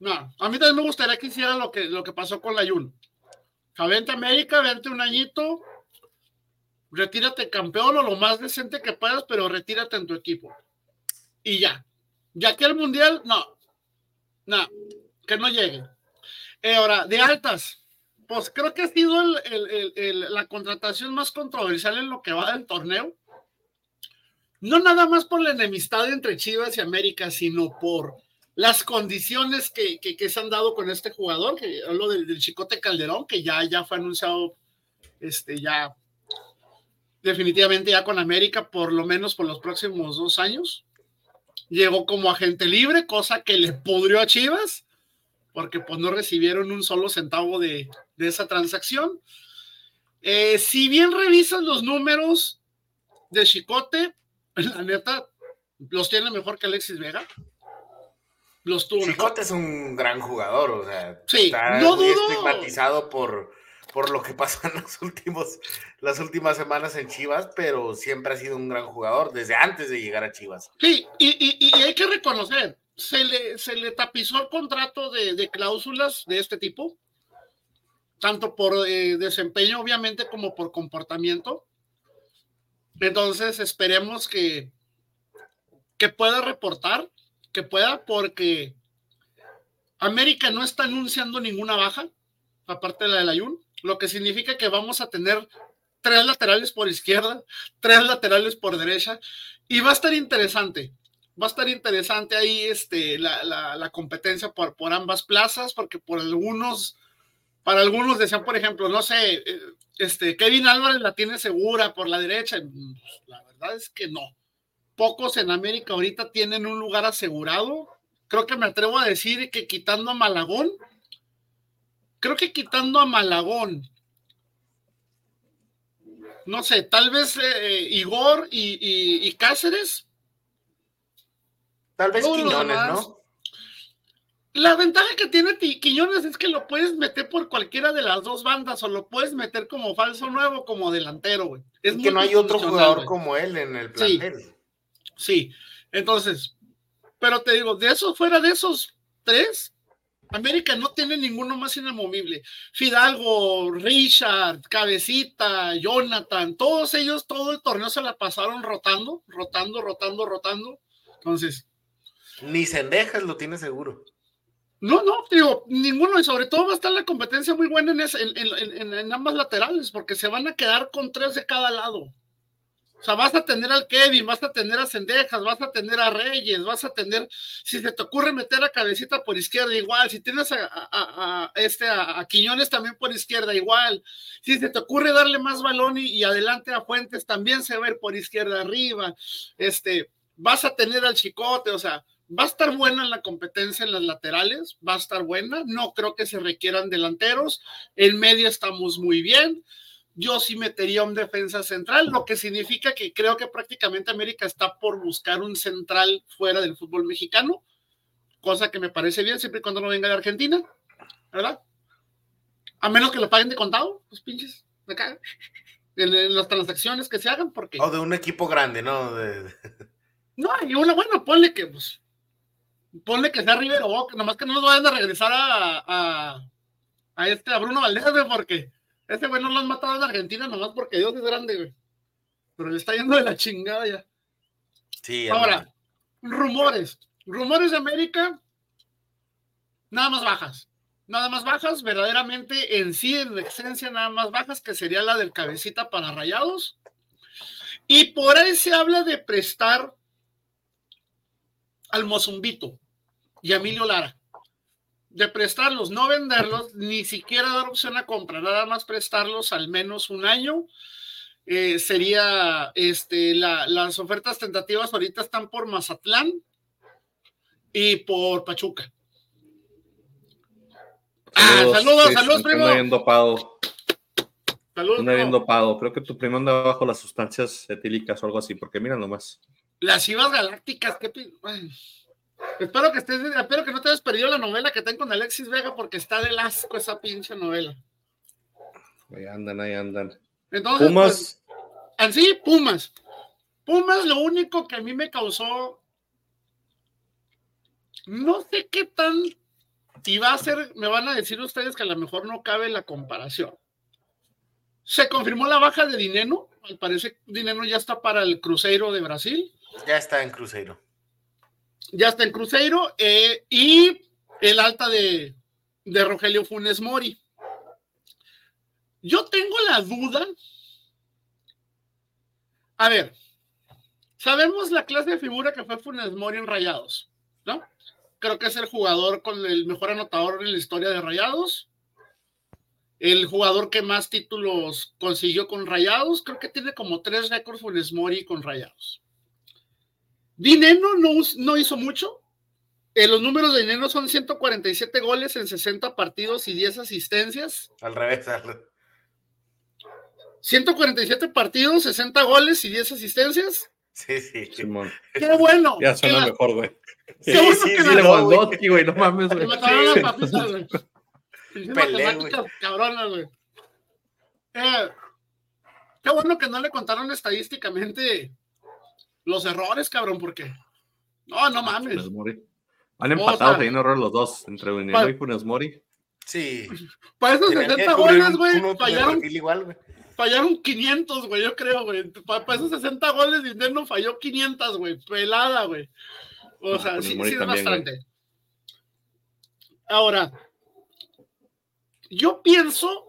S3: No. A mí también me gustaría que hiciera lo que, lo que pasó con la sea, vente a América, vente un añito, retírate campeón o lo más decente que puedas, pero retírate en tu equipo. Y ya. Ya que el mundial, no. No. Que no llegue. Eh, ahora, de altas. Pues creo que ha sido el- el- el- la contratación más controversial en lo que va del torneo no nada más por la enemistad entre Chivas y América, sino por las condiciones que, se han dado con este jugador, que hablo del, del Chicote Calderón, que ya, ya fue anunciado, este, ya definitivamente ya con América, por lo menos por los próximos dos años. Llegó como agente libre, cosa que le pudrió a Chivas, porque pues no recibieron un solo centavo de, de esa transacción. Eh, si bien revisan los números de Chicote, la neta, los tiene mejor que Alexis Vega. Los tuvo mejor.
S2: Chicote es un gran jugador, o sea,
S3: Sí,
S2: está
S3: no
S2: muy
S3: dudo.
S2: estigmatizado por, por lo que pasó en los últimos, las últimas semanas en Chivas, pero siempre ha sido un gran jugador desde antes de llegar a Chivas.
S3: Sí, y, y- y hay que reconocer, se le, se le tapizó el contrato de, de cláusulas de este tipo, tanto por eh, desempeño, obviamente, como por comportamiento. Entonces, esperemos que, que pueda reportar, que pueda, porque América no está anunciando ninguna baja, aparte de la del Ayun, lo que significa que vamos a tener tres laterales por izquierda, tres laterales por derecha, y va a estar interesante. Va a estar interesante ahí este, la, competencia por, por ambas plazas, porque por algunos, para algunos decían, por ejemplo, no sé, eh, este, Kevin Álvarez la tiene segura por la derecha. La verdad es que no. Pocos en América ahorita tienen un lugar asegurado. Creo que me atrevo a decir que quitando a Malagón, creo que quitando a Malagón, no sé, tal vez eh, Igor y, Cáceres.
S2: Tal vez Quiñones, ¿no?
S3: La ventaja que tiene Quiñones es que lo puedes meter por cualquiera de las dos bandas o lo puedes meter como falso nuevo como delantero, güey.
S2: Es que no hay otro jugador como él en el plantel.
S3: Sí, sí, entonces, pero te digo, de esos, fuera de esos tres, América no tiene ninguno más inamovible. Fidalgo, Richard, Cabecita, Jonathan, todos ellos, todo el torneo se la pasaron rotando, rotando, rotando, rotando. Entonces.
S2: Ni Sendejas lo tiene seguro.
S3: No, no, digo, ninguno, y sobre todo va a estar la competencia muy buena en, en ambas laterales, porque se van a quedar con tres de cada lado. O sea, vas a tener al Kevin, vas a tener a Cendejas, vas a tener a Reyes, vas a tener, si se te ocurre meter a Cabecita por izquierda, igual, si tienes a, este, a, Quiñones también por izquierda, igual, si se te ocurre darle más balón y, adelante a Fuentes, también se va a ir por izquierda arriba, este, vas a tener al Chicote, o sea, va a estar buena la competencia en las laterales, va a estar buena, no creo que se requieran delanteros, en medio estamos muy bien, yo sí metería un defensa central, lo que significa que creo que prácticamente América está por buscar un central fuera del fútbol mexicano, cosa que me parece bien siempre y cuando no venga de Argentina, ¿verdad? A menos que lo paguen de contado, los pinches, de acá, en, las transacciones que se hagan, porque...
S2: O de un equipo grande, ¿no?
S3: No, y una buena, ponle que, pues, ponle que sea Rivero Boca, nomás que no nos vayan a regresar a, a, a este, a Bruno Valdez, porque ese güey no lo han matado en Argentina nomás porque Dios es grande, güey. Pero le está yendo de la chingada ya.
S2: Sí.
S3: Ahora, rumores. Rumores de América, nada más bajas. Nada más bajas, verdaderamente en sí, en esencia, nada más bajas, que sería la del cabecita para rayados. Y por ahí se habla de prestar al Mozumbito y a Emilio Lara de prestarlos, no venderlos, ni siquiera dar opción a compra, nada más prestarlos al menos un año. Eh, sería este, las ofertas tentativas ahorita están por Mazatlán y por Pachuca.
S1: Saludos, ah, saludos, saludos, primo. Bien dopado. Saludos. bien dopado. Creo que tu primo anda bajo las sustancias etílicas o algo así, porque mira nomás.
S3: Las IVAs galácticas, qué. Espero que estés, espero que no te hayas perdido la novela que tengo con Alexis Vega porque está de asco esa pinche novela.
S1: Ahí andan, ahí andan.
S3: Entonces, Pumas. Pues, así, Pumas. Pumas, lo único que a mí me causó. No sé qué tan. Y va a ser, me van a decir ustedes que a lo mejor no cabe la comparación. Se confirmó la baja de Dineno. Al parecer, Dineno ya está para el Cruzeiro de Brasil.
S2: Ya está en Cruzeiro
S3: ya está en Cruzeiro, eh, y el alta de, de Rogelio Funes Mori. Yo tengo la duda. A ver, sabemos la clase de figura que fue Funes Mori en Rayados, ¿no? Creo que es el jugador con el mejor anotador en la historia de Rayados. El jugador que más títulos consiguió con Rayados. Creo que tiene como tres récords Funes Mori con Rayados. Dineno no, no hizo mucho. Eh, los números de Dineno son 147 goles en 60 partidos y 10 asistencias.
S2: Al revés.
S3: 147 partidos, 60 goles y 10 asistencias.
S2: Sí, sí.
S1: Simón.
S3: Qué bueno.
S1: Ya suena mejor, güey.
S3: Qué bueno
S1: sí, que sí, le güey, no mames,
S3: güey. mataron las papitas, güey. Cabronas, güey. Eh, qué bueno que no le contaron estadísticamente los errores, cabrón, porque. No, no mames.
S1: Han empatado, o sea, los dos, entre Veneno y Funes Mori.
S2: Sí.
S3: Para esos 60 goles, güey, fallaron, fallaron 500, güey, yo creo, güey. Para, esos 60 goles, Dinero falló 500, güey. Pelada, güey. O sea, sí, sí es bastante. Ahora, yo pienso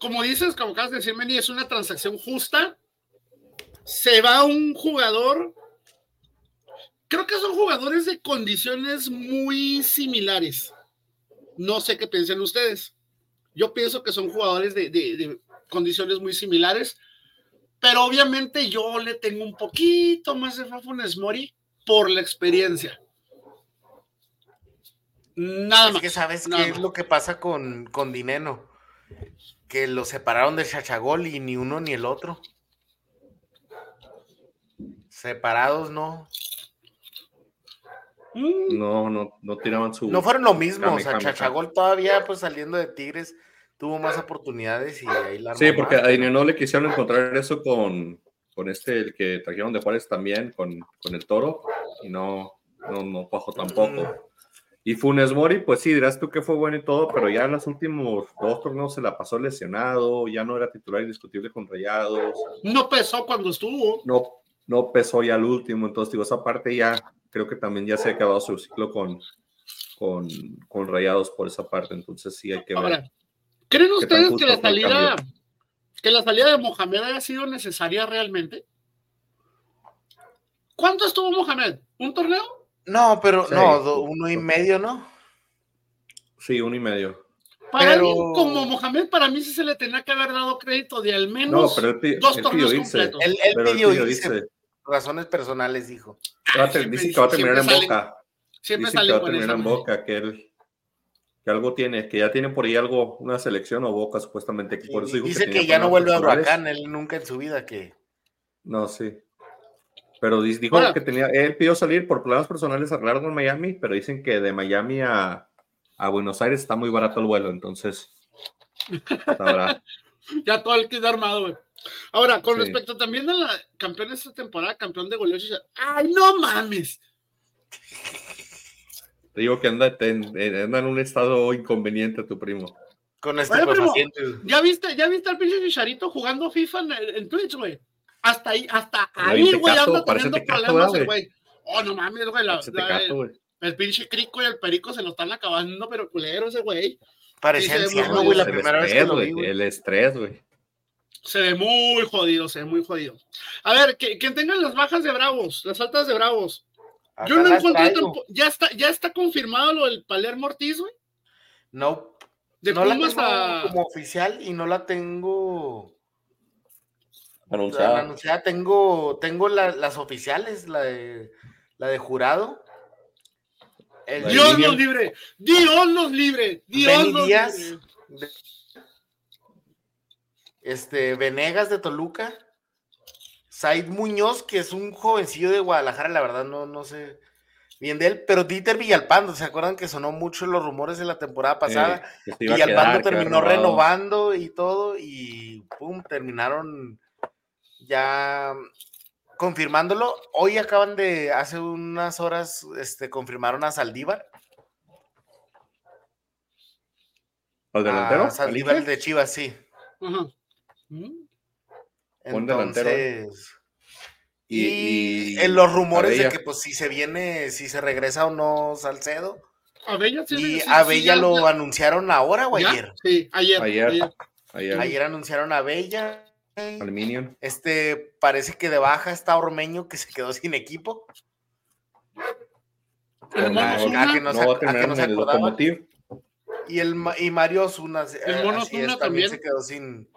S3: como dices, como acabas de decir, Meni, es una transacción justa. Se va un jugador. Creo que son jugadores de condiciones muy similares. No sé qué piensan ustedes. Yo pienso que son jugadores de, de, de condiciones muy similares, pero obviamente yo le tengo un poquito más de Fafunes Mori por la experiencia. Nada
S2: Es
S3: más.
S2: que sabes
S3: nada
S2: qué es lo que pasa con, con Dineno. Que lo separaron del Chachagol y ni uno ni el otro. Separados, no.
S3: Mm,
S1: No, no, no tiraban su.
S2: No fueron lo mismo. O sea. Chachagol todavía, pues saliendo de Tigres, tuvo más oportunidades y ahí la
S1: Sí, porque
S2: más,
S1: a no le quisieron encontrar eso con, con este, el que trajeron de Juárez también, con, con el toro, y no, no, no cuajó tampoco. Y Funes Mori, pues sí, dirás tú que fue bueno y todo, pero ya en los últimos dos torneos se la pasó lesionado, ya no era titular indiscutible con Rayados,
S3: No pesó cuando estuvo.
S1: no, no pesó ya el último, entonces digo, esa parte ya creo que también ya se ha acabado su ciclo con, con, con Rayados por esa parte, entonces sí hay que ver.
S3: Ahora, ¿creen
S1: ¿Qué tan
S3: ustedes que la
S1: el
S3: salida, que la salida de Mohamed haya sido necesaria realmente? ¿Cuánto estuvo Mohamed? ¿Un torneo?
S2: No, pero
S1: Sí.
S2: no, do- uno y medio, ¿no?
S1: Sí, uno y medio.
S3: Para
S2: Pero-
S3: alguien como Mohamed, para mí sí se le tenía que haber dado crédito de al
S1: No,
S3: menos
S1: pero
S3: dos torneos
S1: pidió irse.
S3: completos.
S2: Él, él
S1: Pero él
S2: pidió
S1: pidió
S2: irse,
S1: irse.
S2: Razones personales, dijo.
S1: Dice que va a terminar en boca.
S3: Siempre
S1: Dice que va a terminar en boca, que él que algo tiene, que ya tiene por ahí algo, una selección o boca supuestamente. Que por eso digo
S2: dice que, ya no vuelve a. Huracán, él nunca en su vida que...
S1: No, sí. Pero dijo que tenía, él pidió salir por problemas personales arreglados en Miami, pero dicen que de Miami a, a Buenos Aires está muy barato el vuelo, entonces sabrá.
S3: Ya todo el kit armado, güey. Ahora, con
S1: Sí.
S3: respecto también a la campeón de esta temporada, campeón de goleo, ¡ay, no mames!
S1: Te digo que anda, eh, anda en un estado inconveniente tu primo.
S2: Con este
S3: Oye, primo,
S2: paciente.
S3: ¿Ya viste, ya viste al pinche Chicharito jugando FIFA en, en Twitch, güey? Hasta ahí, hasta ahí, güey, anda teniendo
S1: tecato,
S3: problemas el
S1: ¿verdad,
S3: güey. Oh, no mames, güey. la-
S1: Se te
S3: la-
S1: cato, güey.
S3: el pinche crico y el perico se lo están acabando, pero culero ese güey.
S2: Parecía
S3: Sí,
S2: anciano, güey, la vez que
S1: estrés,
S2: lo vi,
S1: güey. El estrés, güey.
S3: Se ve muy jodido, se ve muy jodido. A ver, que, que tengan las bajas de Bravos, las altas de Bravos. Yo no encontré. Ya está, ya está confirmado lo del Palermo Ortiz, güey.
S2: No,
S3: De
S2: no la tengo
S3: a.
S2: como oficial y no la tengo
S1: Anunciada.
S2: anunciada. Tengo, tengo la- las oficiales, la de, la de jurado. El
S3: Dios nos libre, Dios nos libre, Dios nos libre.
S2: de- este, Venegas de Toluca, Said Muñoz, que es un jovencillo de Guadalajara, la verdad no, no sé bien de él, pero Dieter Villalpando, ¿se acuerdan que sonó mucho los rumores de la temporada pasada?
S1: Eh, que se iba a
S2: Villalpando
S1: quedar,
S2: terminó renovando y todo, y pum, terminaron ya confirmándolo. Hoy acaban de, hace unas horas, este, confirmaron a Saldívar.
S1: ¿Al delantero?
S2: A
S1: ¿Al
S2: Saldívar de Chivas, sí.
S3: Mm.
S1: Buen delantero, Y,
S2: y,
S1: y
S2: en los rumores
S1: Abella.
S2: de que pues si se viene, si se regresa o no Salcedo.
S3: Abella sí,
S2: Y
S3: sí, sí,
S2: a Bella
S3: ya-
S2: lo
S3: ya-
S2: anunciaron ahora o
S3: ¿Ya?
S2: ayer.
S3: Sí, ayer.
S1: Ayer.
S3: ayer.
S1: Ayer,
S2: Ayer anunciaron a Bella.
S1: Aluminium.
S2: Este parece que de baja está Ormeño que se quedó sin equipo.
S3: El Mono
S2: Ah,
S3: Osuna,
S2: ah, que no
S1: No
S2: se-
S1: va a
S2: a que
S1: terminar
S2: no
S1: en el.
S2: Y el y Mario Osuna, eh,
S3: Mono
S2: así es,
S3: Osuna
S2: también,
S3: también.
S2: se quedó sin.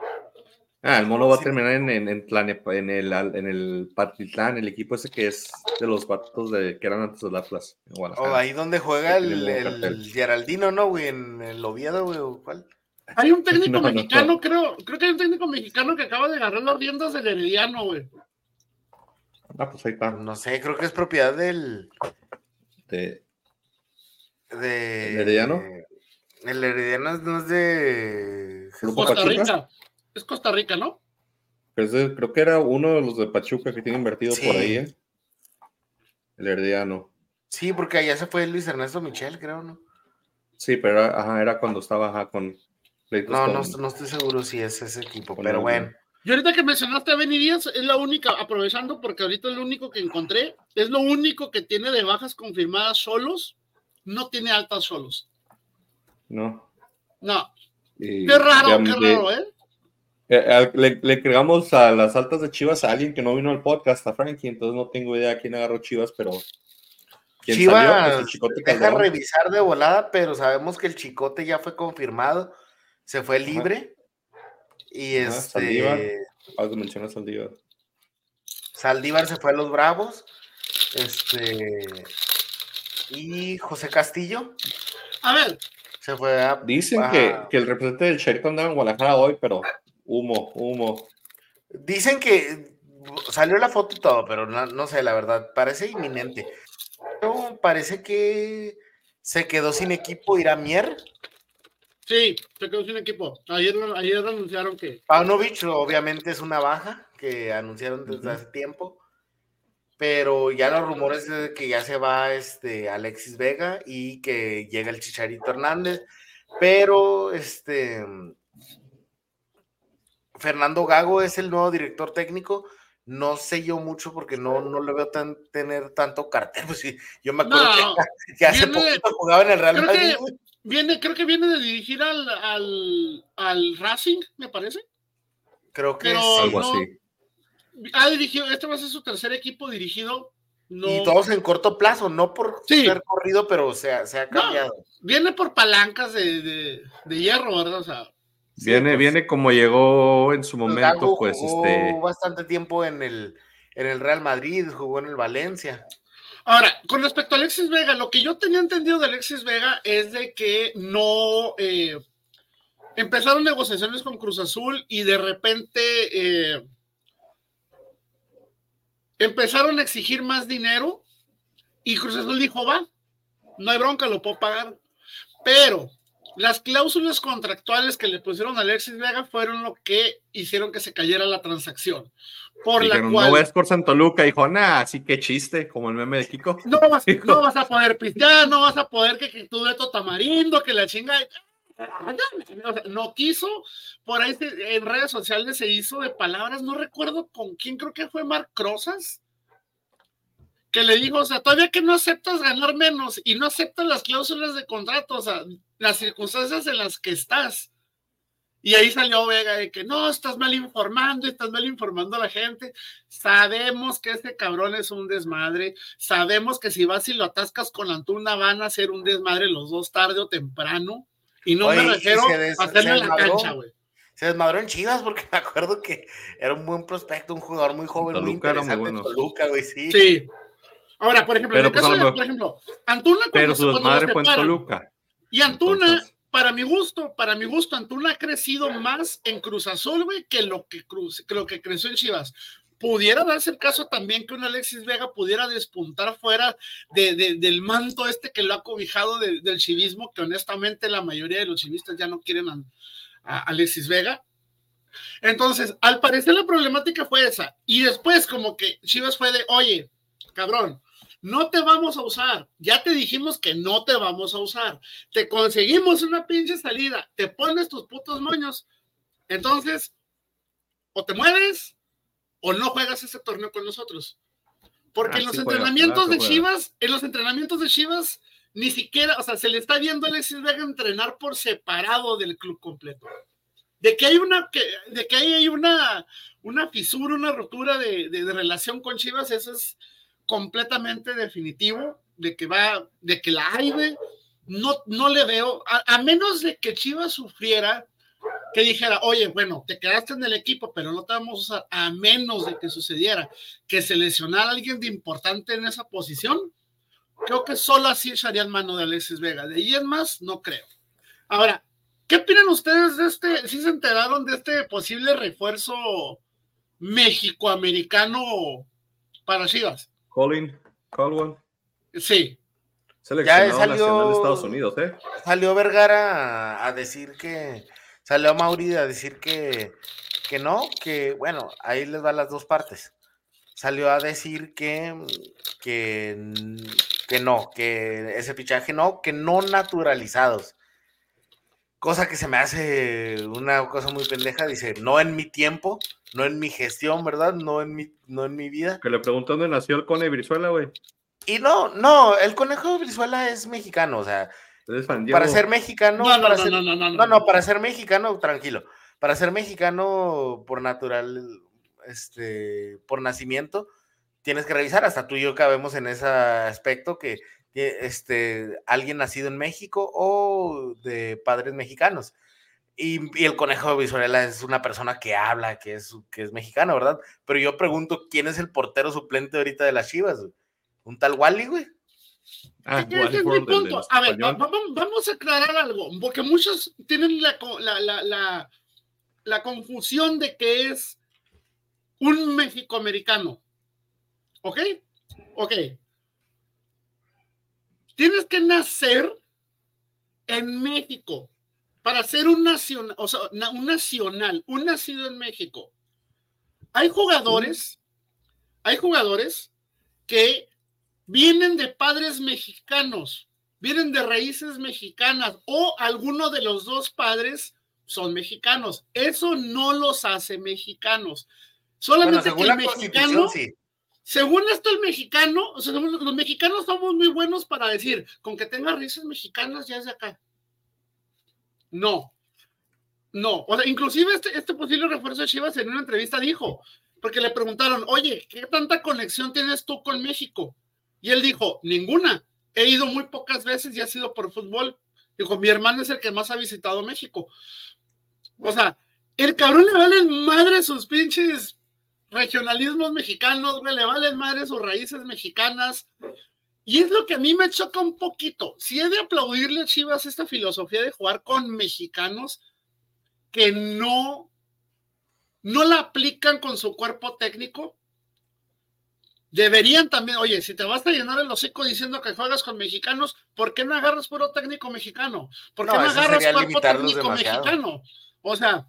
S1: Ah, el mono va a terminar en, en, en, en el, en el Patitlán, el equipo ese que es de los vatos de, que eran antes del Atlas.
S2: O
S1: Guadalajara.
S2: ahí donde juega el, el
S1: cartel.
S2: Geraldino, ¿no, güey? En el Oviedo, güey, o cuál.
S3: Hay un técnico
S1: No, no,
S3: mexicano, creo, creo que hay un técnico mexicano que acaba de agarrar las riendas del Herediano, güey.
S1: Ah, pues ahí está.
S2: No sé, creo que es propiedad del.
S1: De-
S2: De,
S1: ¿El Herediano?
S2: El Herediano no es de.
S1: Grupo
S3: Costa
S1: Pachuca.
S3: Rica. Es Costa Rica, ¿no?
S1: Creo que era uno de los de Pachuca que tiene invertido
S2: Sí.
S1: por ahí, ¿eh? El herediano.
S2: Sí, porque allá se fue Luis Ernesto Michel, creo, ¿no?
S1: Sí, pero era, ajá, era cuando estaba ajá, con
S2: No, no, no estoy seguro si es ese equipo, pero bueno.
S3: Y ahorita que mencionaste a Benny Díaz, es la única, aprovechando porque ahorita es lo único que encontré, es lo único que tiene de bajas confirmadas solos, no tiene altas solos.
S1: No.
S3: No,
S1: Y
S3: qué raro,
S1: ya
S3: qué raro, ¿eh?
S1: Eh, le, le creamos a las altas de Chivas a alguien que no vino al podcast, a Frankie, entonces no tengo idea quién agarró Chivas, pero.
S2: Chivas deja revisar de volada, pero sabemos que el Chicote ya fue confirmado, se fue libre. Y este.
S1: Saldívar. Algo menciona Saldívar.
S2: Saldívar se fue a los Bravos. Este. Y José Castillo.
S3: A ver.
S2: Se fue a.
S1: Dicen que, que, el representante del Sheriff andaba en Guadalajara hoy, pero Humo, humo.
S2: Dicen que salió la foto y todo, pero no, sé, la verdad, parece inminente. Pero parece que se quedó sin equipo Iramier.
S3: Sí, se quedó sin equipo. Ayer, ayer anunciaron que.
S2: Paunovic, obviamente, es una baja que anunciaron desde hace tiempo. Pero ya los rumores de que ya se va este Alexis Vega y que llega el Chicharito Hernández. Pero este Fernando Gago es el nuevo director técnico. No sé yo mucho porque no, no le veo tan, tener tanto cartel. Pues sí, yo me acuerdo que, hace poquito jugaba en el Real Madrid.
S3: Viene, creo que viene de dirigir al, al, al Racing, me parece.
S2: Creo que es
S1: algo así.
S3: Ha dirigido, este va a ser su tercer equipo dirigido.
S2: Y todos en corto plazo, no por ser corrido, pero se ha, se ha cambiado.
S3: viene por palancas de, de, de hierro, ¿verdad? O sea,
S1: viene, pues. viene como llegó en su momento, pues jugó este.
S2: bastante tiempo en el, en el Real Madrid, jugó en el Valencia.
S3: Ahora, con respecto a Alexis Vega, lo que yo tenía entendido de Alexis Vega es de que no eh, empezaron negociaciones con Cruz Azul y de repente eh, empezaron a exigir más dinero y Cruz Azul dijo, va, no hay bronca, lo puedo pagar. Pero las cláusulas contractuales que le pusieron a Alexis Vega fueron lo que hicieron que se cayera la transacción. Por la cual.
S1: No ves por Santo Luca, dijo, nah, así que chiste, como el meme de Kiko.
S3: No vas, no vas a poder pistear, no vas a poder que, que tu Beto Tamarindo, que la chinga. No quiso, por ahí en redes sociales se hizo de palabras, no recuerdo con quién, creo que fue Marc Crozas, que le dijo, o sea, todavía que no aceptas ganar menos y no aceptas las cláusulas de contrato, o sea, las circunstancias en las que estás. Y ahí salió Vega de que no, estás mal informando, estás mal informando a la gente. Sabemos que este cabrón es un desmadre. Sabemos que si vas y lo atascas con la Antuna van a ser un desmadre los dos tarde o temprano. Y no me refiero a hacerle la cancha, güey.
S2: Se desmadró en Chivas porque me acuerdo que era un buen prospecto, un jugador muy joven, muy interesante en Toluca, güey, sí.
S3: Sí, Ahora, por ejemplo, en el pues, caso de, por ejemplo, Antuna
S1: pero su madre fue en Toluca.
S3: Y Antuna, para mi gusto, para mi gusto, Antuna ha crecido más en Cruz Azul, güey, que lo que, Cruz, que lo que creció en Chivas. Pudiera darse el caso también que un Alexis Vega pudiera despuntar fuera de, del manto este que lo ha cobijado del chivismo, que honestamente la mayoría de los chivistas ya no quieren a, a Alexis Vega. Entonces, al parecer la problemática fue esa. Y después, como que Chivas fue de, oye, cabrón, no te vamos a usar. Ya te dijimos que no te vamos a usar. Te conseguimos una pinche salida, te pones tus putos moños. Entonces, o te mueves o no juegas ese torneo con nosotros. Porque en los entrenamientos de Chivas, en los entrenamientos de Chivas, ni siquiera, o sea, se le está viendo a Alexis Vega entrenar por separado del club completo. De que hay una, que, de que hay una, una fisura, una ruptura de, de relación con Chivas, eso es, completamente definitivo de que va, de que la hay, No, no le veo, a, menos de que Chivas sufriera que dijera, oye, bueno, te quedaste en el equipo, pero no te vamos a usar, a menos de que sucediera que se lesionara alguien de importante en esa posición, creo que solo así echarían mano de Alexis Vega. De ahí más, no creo. Ahora, ¿qué opinan ustedes de este, si se enteraron de este posible refuerzo México-americano para Chivas?
S1: Colin Colwell.
S3: Sí.
S1: Seleccionado ya nacional de Estados Unidos, ¿eh?
S2: Salió Vergara a, decir que. Salió Mauri a decir que, que no, que bueno, ahí les va las dos partes. Salió a decir que, que, que no, que ese fichaje no, que no naturalizados. Cosa que se me hace una cosa muy pendeja, dice, no en mi tiempo, no en mi gestión, ¿verdad? No en mi, no en mi vida.
S1: Que le preguntó dónde nació el Cone Brizuela, güey.
S2: Y no, no, el conejo de Brizuela es mexicano, o sea, para ser mexicano,
S3: no, no,
S2: para
S3: no,
S2: ser,
S3: no, no,
S2: no, no, para ser mexicano, tranquilo. para ser mexicano por natural, este, por nacimiento, tienes que revisar, hasta tú y yo cabemos en ese aspecto que este, alguien nacido en México o de padres mexicanos. Y, el conejo de es una persona que habla, que es, que es mexicano, ¿verdad? Pero yo pregunto, ¿quién es el portero suplente ahorita de las Chivas? ¿Un tal Wally, güey?
S3: Ah, es mi punto. A ver, vamos, a aclarar algo, porque muchos tienen la, la, la, confusión de que es un mexicoamericano. ¿Ok? Ok. Tienes que nacer en México para ser un nacional, o sea, un nacional, un nacido en México. Hay jugadores, hay jugadores que vienen de padres mexicanos, vienen de raíces mexicanas o alguno de los dos padres son mexicanos. Eso no los hace mexicanos. Solamente que el mexicano, según esto el mexicano, o sea, los mexicanos somos muy buenos para decir, con que tenga raíces mexicanas ya es de acá. No, no. O sea, inclusive este, este posible refuerzo de Chivas en una entrevista dijo, porque le preguntaron, oye, ¿qué tanta conexión tienes tú con México? Y él dijo, ninguna. He ido muy pocas veces y ha sido por fútbol. Dijo, mi hermano es el que más ha visitado México. O sea, el cabrón le valen madre sus pinches regionalismos mexicanos, güey, le valen madre sus raíces mexicanas. Y es lo que a mí me choca un poquito. Si he de aplaudirle a Chivas esta filosofía de jugar con mexicanos que no, no la aplican con su cuerpo técnico, deberían también, oye, si te vas a llenar el hocico diciendo que juegas con mexicanos, ¿por qué no agarras puro técnico mexicano? ¿Por qué no, agarras cuerpo técnico mexicano? O sea,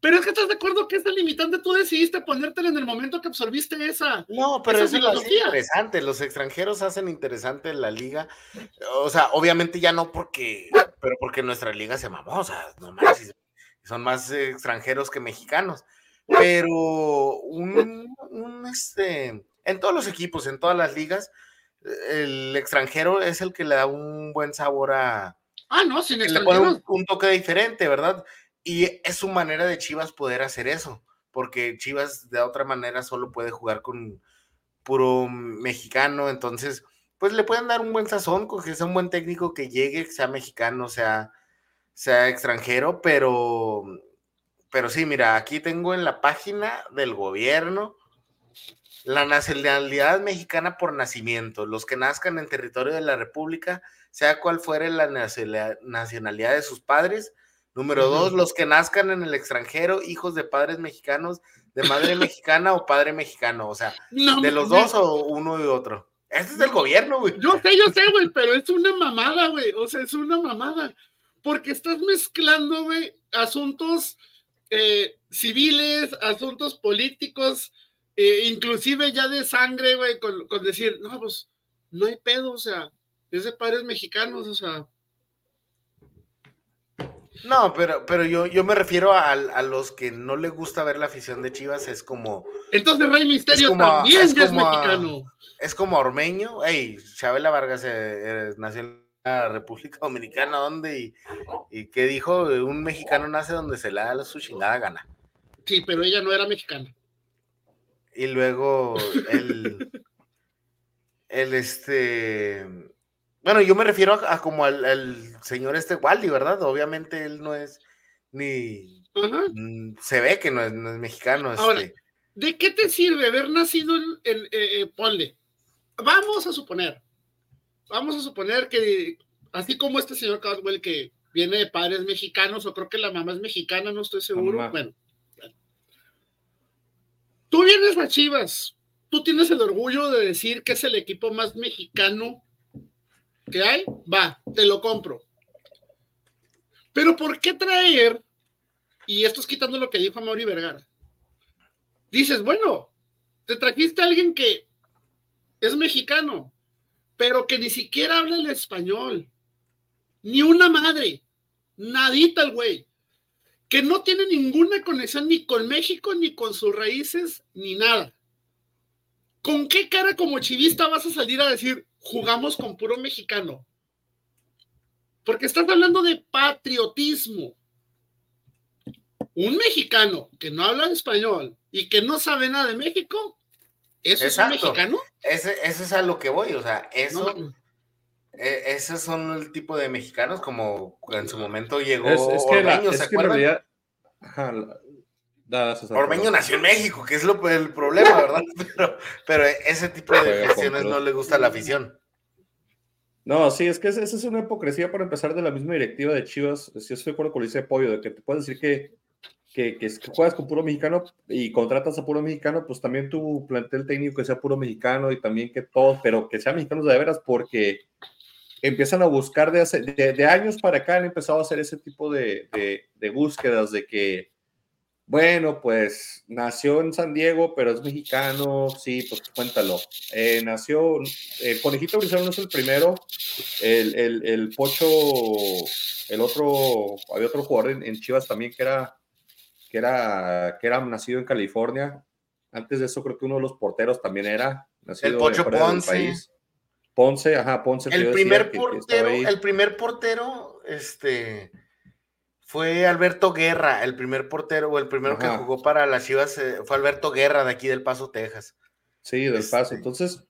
S3: pero es que estás de acuerdo que esta limitante tú decidiste ponértela en el momento que absorbiste esa.
S2: No, pero eso es interesante. Los extranjeros hacen interesante la liga. O sea, obviamente ya no porque, pero porque nuestra liga se mamó. O sea, son más extranjeros que mexicanos. Pero un, este, en todos los equipos, en todas las ligas, el extranjero es el que le da un buen sabor a.
S3: Ah, no, sin
S2: extranjeros. Le un toque diferente, ¿verdad? Y es su manera de Chivas poder hacer eso, porque Chivas de otra manera solo puede jugar con puro mexicano, entonces, pues le pueden dar un buen sazón, que sea un buen técnico que llegue, sea mexicano, sea, sea extranjero, pero, pero sí, mira, aquí tengo en la página del gobierno la nacionalidad mexicana por nacimiento, los que nazcan en territorio de la República, sea cual fuere la nacionalidad de sus padres, Número dos, los que nazcan en el extranjero, hijos de padres mexicanos, de madre mexicana o padre mexicano, o sea, de los dos o uno y otro. Este es del gobierno, güey.
S3: Yo sé, yo sé, güey, pero es una mamada, güey. O sea, es una mamada. Porque estás mezclando, güey, asuntos eh, civiles, asuntos políticos, eh, inclusive ya de sangre, güey, con, con decir, no, pues, no hay pedo, o sea, es de padres mexicanos, o sea,
S2: no, pero, pero yo, yo me refiero a, a, los que no le gusta ver la afición de Chivas, es como.
S3: Entonces Rey Misterio también es, mexicano.
S2: Es como Ormeño. Ey, Chabela Vargas eh, eh, nació en la República Dominicana, ¿dónde? Y, y qué dijo, un mexicano nace donde se le da su chingada gana.
S3: Sí, pero ella no era mexicana.
S2: Y luego el, el este bueno, yo me refiero a, como al, señor este Waldi, ¿verdad? Obviamente él no es ni... Mm, se ve que no es, mexicano.
S3: Ahora, este. ¿de qué te sirve haber nacido en, eh, eh Vamos a suponer, vamos a suponer que así como este señor Caswell que viene de padres mexicanos, o creo que la mamá es mexicana, no estoy seguro. Bueno, tú vienes a Chivas, tú tienes el orgullo de decir que es el equipo más mexicano ¿Qué hay, va, te lo compro. Pero ¿por qué traer? Y esto es quitando lo que dijo Mauri Vergara. Dices, bueno, te trajiste a alguien que es mexicano, pero que ni siquiera habla el español. Ni una madre. Nadita el güey. Que no tiene ninguna conexión ni con México, ni con sus raíces, ni nada. ¿Con qué cara como chivista vas a salir a decir, jugamos con puro mexicano. Porque estás hablando de patriotismo. un mexicano que no habla español y que no sabe nada de México, ¿eso es un mexicano?
S2: Ese, ese, es a lo que voy, o sea, eso, e, esos son el tipo de mexicanos como en su momento llegó
S1: es, que Ormeño, ¿se
S2: Ormeño nació en México, que es lo, el problema, ¿verdad? Pero, pero ese tipo de gestiones no le gusta a la afición.
S1: No, sí, es que esa es una hipocresía para empezar de la misma directiva de Chivas. Si estoy de acuerdo con Luis Pollo, de que te puedes decir que, que, que, juegas con puro mexicano y contratas a puro mexicano, pues también tu plantel técnico que sea puro mexicano y también que todos, pero que sean mexicanos de veras, porque empiezan a buscar de, hace, de, años para acá, han empezado a hacer ese tipo de, de búsquedas de que bueno, pues nació en San Diego, pero es mexicano, sí, pues cuéntalo. Eh, nació, eh, Conejito Brizuela no es el primero, el, el, el, Pocho, el otro, había otro jugador en, Chivas también que era, que era, que era nacido en California. Antes de eso creo que uno de los porteros también era nacido
S2: el Pocho Ponce.
S1: Ponce, ajá, Ponce.
S2: El primer portero, el primer portero, este fue Alberto Guerra, el primer portero o el primero que jugó para las Chivas eh, fue Alberto Guerra de aquí del Paso, Texas.
S1: Sí, del Paso. Este Entonces,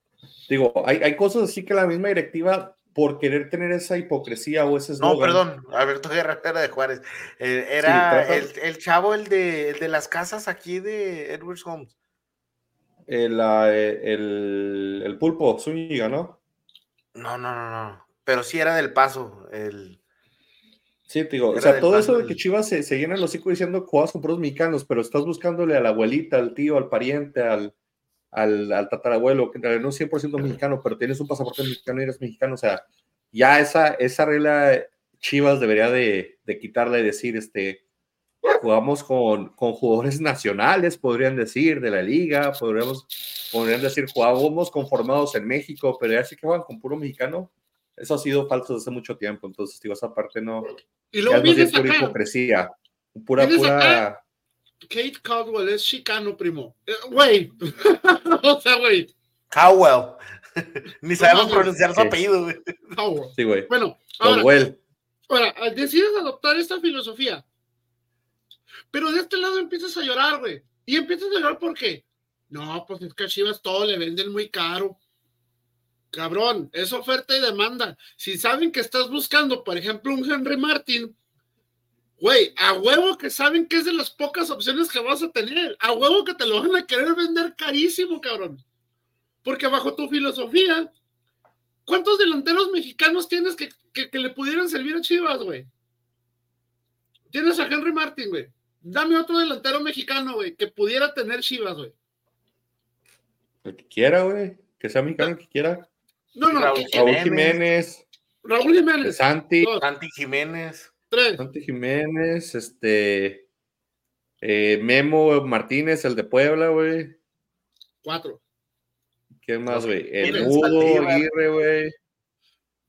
S1: digo, hay, hay, cosas así que la misma directiva, por querer tener esa hipocresía o ese
S2: No, perdón, Alberto Guerra era de Juárez. Eh, era el, chavo, el de, de, las casas aquí de Edwards Homes.
S1: El, eh, el, el pulpo, Zúñiga, ¿no?
S2: No, no, no, no. Pero sí era del Paso, el
S1: Sí, te digo, o sea, todo eso de que Chivas se, se llena los hocico diciendo juegas con puros mexicanos, pero estás buscándole a la abuelita, al tío, al pariente, al, al, al tatarabuelo, que en realidad no es 100% mexicano, pero tienes un pasaporte mexicano y eres mexicano, o sea, ya esa, esa regla Chivas debería de, de quitarla y decir, este, jugamos con, con, jugadores nacionales, podrían decir, de la liga, podríamos, podrían decir, jugábamos conformados en México, pero ya sí que juegan con puro mexicano, eso ha sido falso desde hace mucho tiempo, entonces, digo, esa parte no.
S3: Y luego vienes
S1: pura hipocresía. Pura, pura.
S3: Kate Caldwell es chicano, primo. Eh, güey. o sea, güey.
S2: Cowell. Ni sabemos pronunciar su apellido, güey.
S3: Cowell.
S1: Sí, güey.
S3: Bueno,
S1: ahora,
S3: ahora, decides adoptar esta filosofía. Pero de este lado empiezas a llorar, güey. Y empiezas a llorar porque, no, pues es que a Chivas todo le venden muy caro. Cabrón, es oferta y demanda. Si saben que estás buscando, por ejemplo, un Henry Martin, güey, a huevo que saben que es de las pocas opciones que vas a tener. A huevo que te lo van a querer vender carísimo, cabrón. Porque bajo tu filosofía, ¿cuántos delanteros mexicanos tienes que, que, le pudieran servir a Chivas, güey? Tienes a Henry Martin, güey. Dame otro delantero mexicano, güey, que pudiera tener Chivas, güey.
S1: El que quiera, güey. Que sea mexicano el que quiera.
S3: No, no,
S1: Raúl, Jiménez.
S3: Raúl Jiménez.
S1: Santi.
S2: Santi Jiménez.
S3: Tres.
S1: Santi Jiménez, este. Eh, Memo Martínez, el de Puebla, güey.
S3: Cuatro.
S1: ¿Quién más, güey? El Hugo Aguirre, güey.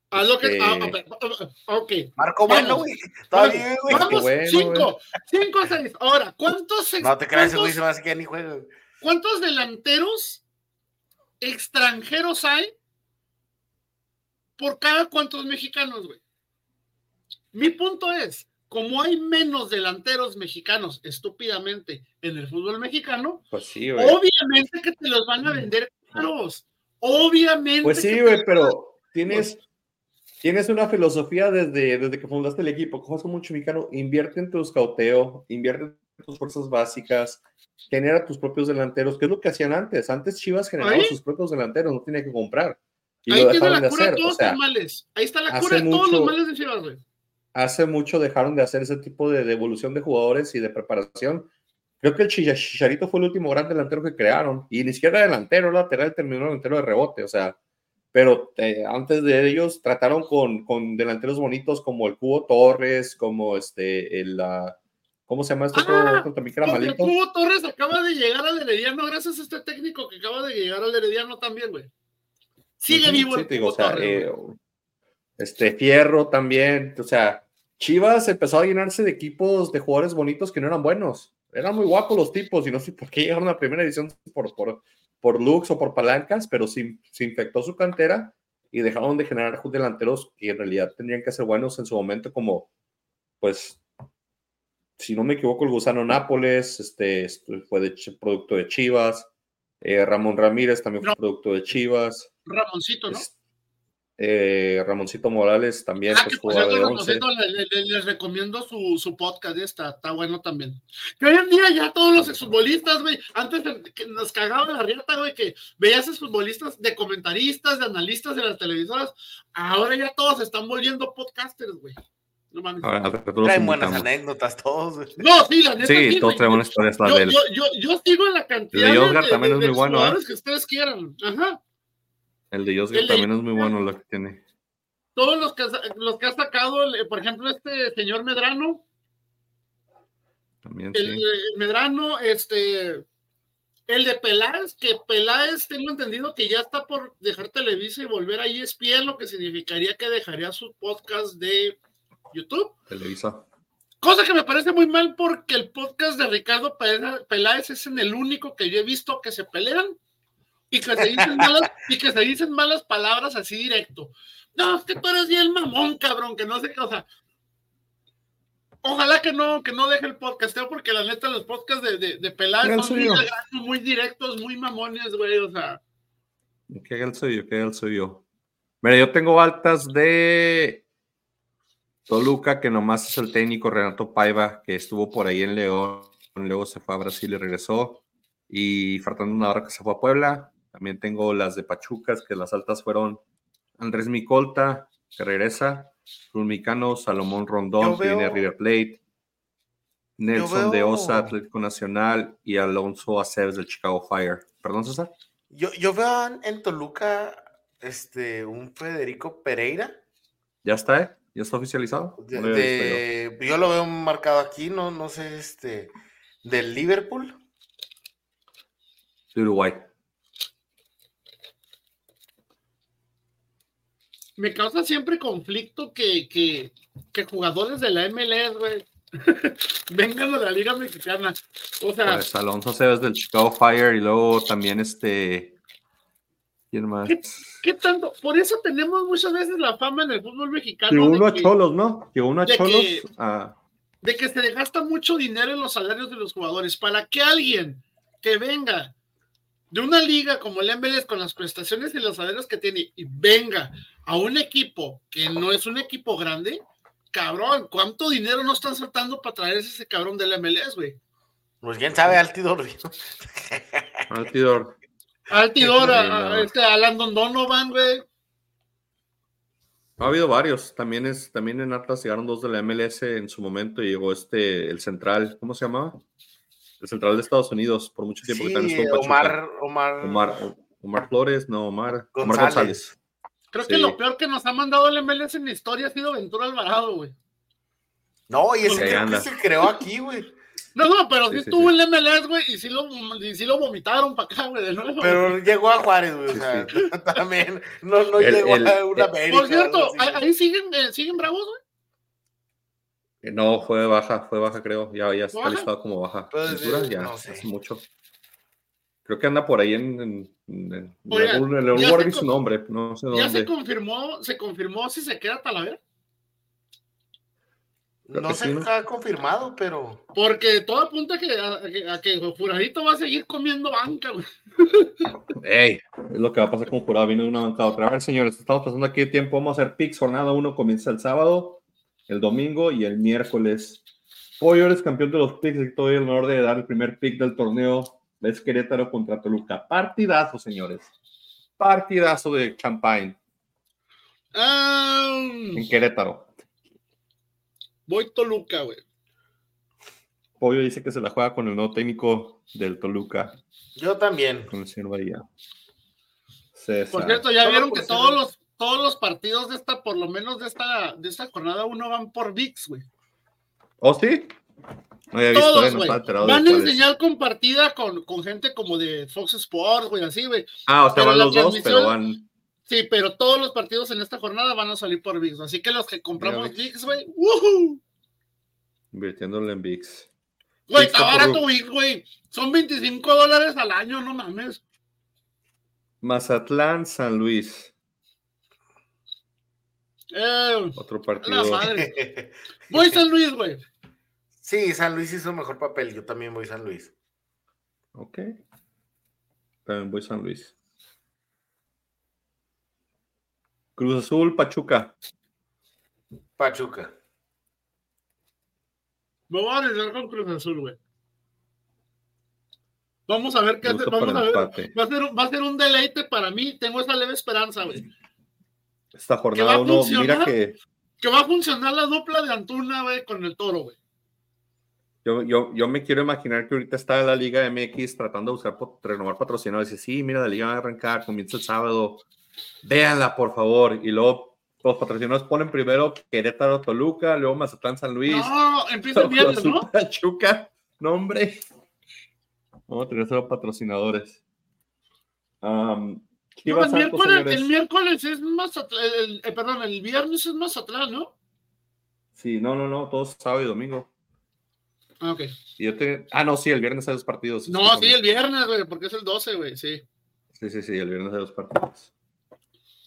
S3: A lo que. Ah, este... Ah, ah, ok.
S2: Marco Bueno, güey. Está bien, güey.
S3: Vamos, bueno, cinco. Cinco, seis. Ahora, ¿cuántos.
S2: No te creas, güey, se me hace que ni juega.
S3: ¿Cuántos delanteros extranjeros hay por cada cuantos mexicanos, güey. Mi punto es, como hay menos delanteros mexicanos estúpidamente en el fútbol mexicano,
S1: pues sí,
S3: obviamente que te los van a vender caros. Obviamente.
S1: Pues sí, güey, pero tienes, tienes una filosofía desde, desde que fundaste el equipo, cojas como mucho mexicano, invierte en tu escauteo, invierte en tus fuerzas básicas, genera tus propios delanteros, que es lo que hacían antes. Antes Chivas generaba sus propios delanteros, no tenía que comprar.
S3: Ahí tiene la cura de todos los males. Ahí está la cura de todos los males de Chivas, güey.
S1: Hace mucho dejaron de hacer ese tipo de devolución de jugadores y de preparación. Creo que el Chicharito fue el último gran delantero que crearon. Y ni siquiera delantero, lateral, terminó delantero de rebote. O sea, pero eh, antes de ellos trataron con, con, delanteros bonitos como el Cubo Torres, como este, el, ¿cómo se llama este
S3: ah, otro, también que era malito? El Cubo Torres acaba de llegar al Herediano gracias a este técnico que acaba de llegar al Herediano también, güey. Sigue vivo
S1: o sea, eh, este Fierro también, o sea, Chivas empezó a llenarse de equipos de jugadores bonitos que no eran buenos. Eran muy guapos los tipos y no sé por qué llegaron a la primera edición por, por, por looks o por palancas, pero se, se infectó su cantera y dejaron de generar delanteros que en realidad tendrían que ser buenos en su momento como, pues, si no me equivoco, el Gusano Nápoles, este, este fue de, producto de Chivas. Eh, Ramón Ramírez también fue producto de Chivas.
S3: Ramoncito, ¿no?
S1: Eh, Ramoncito Morales también.
S3: Ah, pues, les, recomiendo su, su podcast, está, está bueno también. Que hoy en día ya todos los exfutbolistas, güey, antes que nos cagaban la riata, güey, que veías exfutbolistas de comentaristas, de analistas de las televisoras, ahora ya todos están volviendo podcasters, güey. No mames.
S2: Traen buenas anécdotas todos.
S3: No, sí, la neta.
S1: Sí, todos traen buenas historias.
S3: Yo, yo, yo, yo, sigo en la cantidad
S1: de, de, también es muy bueno, ¿eh?
S3: que ustedes quieran. Ajá.
S1: El de Josgar también es muy bueno lo que tiene.
S3: Todos los que, los que ha sacado, por ejemplo, este señor Medrano.
S1: También,
S3: el, Medrano, este. El de Peláez, que Peláez tengo entendido que ya está por dejar Televisa y volver a ESPN, lo que significaría que dejaría su podcast de YouTube.
S1: Televisa.
S3: Cosa que me parece muy mal porque el podcast de Ricardo Peláez es en el único que yo he visto que se pelean y que se dicen malas, y que se dicen malas palabras así directo. No, es que tú eres bien mamón, cabrón, que no sé qué, o sea. Ojalá que no, que no deje el podcast, porque la neta los podcasts de, de, de son muy, directos, muy mamones, güey, o sea.
S1: Que haga el suyo, que haga el suyo. Mira, yo tengo altas de Toluca, que nomás es el técnico Renato Paiva, que estuvo por ahí en León, luego se fue a Brasil y regresó. Y faltando una hora que se fue a Puebla. También tengo las de Pachucas, que las altas fueron Andrés Micolta, que regresa, Micano, Salomón Rondón, que viene a River Plate, Nelson de Osa, Atlético Nacional y Alonso Aceves del Chicago Fire. ¿Perdón, César?
S2: Yo, yo veo en Toluca este, un Federico Pereira.
S1: ¿Ya está, eh? ¿Ya está oficializado?
S2: yo? lo veo marcado aquí, no, no sé, este, del Liverpool.
S1: De Uruguay.
S3: me causa siempre conflicto que, que, que jugadores de la MLS, güey, vengan a la Liga Mexicana. O sea.
S1: Pues Alonso Sebas del Chicago Fire y luego también este. ¿Quién más?
S3: ¿Qué, tanto? Por eso tenemos muchas veces la fama en el fútbol mexicano.
S1: Que uno a Cholos, ¿no? Que uno a Cholos.
S3: De que se gasta mucho dinero en los salarios de los jugadores. Para que alguien que venga de una liga como el MLS con las prestaciones y los salarios que tiene y venga a un equipo que no es un equipo grande, cabrón, ¿cuánto dinero no están saltando para traerse ese cabrón del MLS, güey?
S2: Pues quién sabe, Altidor.
S1: Altidor.
S3: Altidor, a, este Alan Donovan, güey.
S1: Ha habido varios. También es, también en Atlas llegaron dos de la MLS en su momento y llegó este, el central, ¿cómo se llamaba? El central de Estados Unidos, por mucho tiempo
S2: que también estuvo Omar, Omar,
S1: Omar, Omar Flores, no, Omar González. Omar González.
S3: Creo que lo peor que nos ha mandado el MLS en la historia ha sido Ventura Alvarado, güey.
S2: No, y ese que se creó aquí, güey.
S3: No, no, pero sí, estuvo en el MLS, güey, y sí lo, y sí lo vomitaron para acá, güey, de nuevo.
S2: Pero llegó a Juárez, güey, o sea, también no, no llegó a una América.
S3: Por cierto, ahí siguen, eh, siguen bravos, güey.
S1: Eh, no, fue baja, fue baja, creo. Ya, ya está listado como baja. Pues, ya, no sé. hace mucho. Creo que anda por ahí en, en, en, el lugar su nombre, no sé
S3: ¿Ya se confirmó, se confirmó si se queda Talavera?
S2: No se ha confirmado, pero.
S3: Porque todo apunta a que, a, que, Juradito va a seguir comiendo banca, güey.
S1: Ey, es lo que va a pasar con Jurado. Viene de una bancada otra. A ver, señores, estamos pasando aquí de tiempo. Vamos a hacer picks. Jornada 1 comienza el sábado, el domingo y el miércoles. Hoy eres campeón de los picks y todo el honor de dar el primer pick del torneo ves Querétaro contra Toluca. Partidazo, señores. Partidazo de Champagne. en Querétaro.
S3: Voy Toluca, güey.
S1: Pollo dice que se la juega con el nuevo técnico del Toluca.
S2: Yo también.
S1: Con el señor Bahía.
S3: Por cierto, ya vieron que todos los, todos los partidos de esta, por lo menos de esta, de esta jornada, uno van por VIX, güey.
S1: ¿Oh, sí?
S3: No había visto, Todos, güey. Van en señal compartida con, con, gente como de Fox Sports, güey, así, güey.
S1: Ah, o sea, van los dos, pero van.
S3: Sí, pero todos los partidos en esta jornada van a salir por VIX. Así que los que compramos VIX, güey, ¡woohoo!
S1: Invirtiéndole en VIX.
S3: Güey, está barato VIX, güey. Son 25 dólares al año, no mames.
S1: Mazatlán, San Luis.
S3: Eh,
S1: Otro partido.
S3: Voy San Luis, güey.
S2: Sí, San Luis hizo mejor papel. Yo también voy San Luis.
S1: Ok. También voy San Luis. Cruz Azul, Pachuca.
S2: Pachuca.
S3: Me voy a arriesgar con Cruz Azul, güey. Vamos a ver qué hace. Vamos a ver. Va a, ser, va a ser un deleite para mí. Tengo esa leve esperanza, güey.
S1: Esta
S3: va
S1: jornada
S3: a
S1: uno,
S3: funcionar?
S1: mira que
S3: Que va a funcionar la dupla de Antuna, güey, con el toro, güey.
S1: yo, yo, yo me quiero imaginar que ahorita está la Liga MX tratando de buscar renovar patrocinadores. Dice, sí, mira, la liga va a arrancar, comienza el sábado. Véanla, por favor. Y luego los patrocinadores ponen primero Querétaro, Toluca, luego Mazatlán, San Luis.
S3: No, empieza el viernes, ¿no?
S1: Pachuca, no, hombre. Vamos a tener solo patrocinadores.
S3: No, el, miércoles,
S1: señores.
S3: el miércoles es Mazatlán, el, eh, perdón, el viernes es Mazatlán, ¿no?
S1: Sí, no, no, no, todos sábado y domingo.
S3: Ah, ok.
S1: Y yo te... Ah, no, sí, el viernes hay dos partidos.
S3: No, sí, el viernes, güey, porque es el 12, güey, sí.
S1: Sí, sí, sí, el viernes hay dos partidos.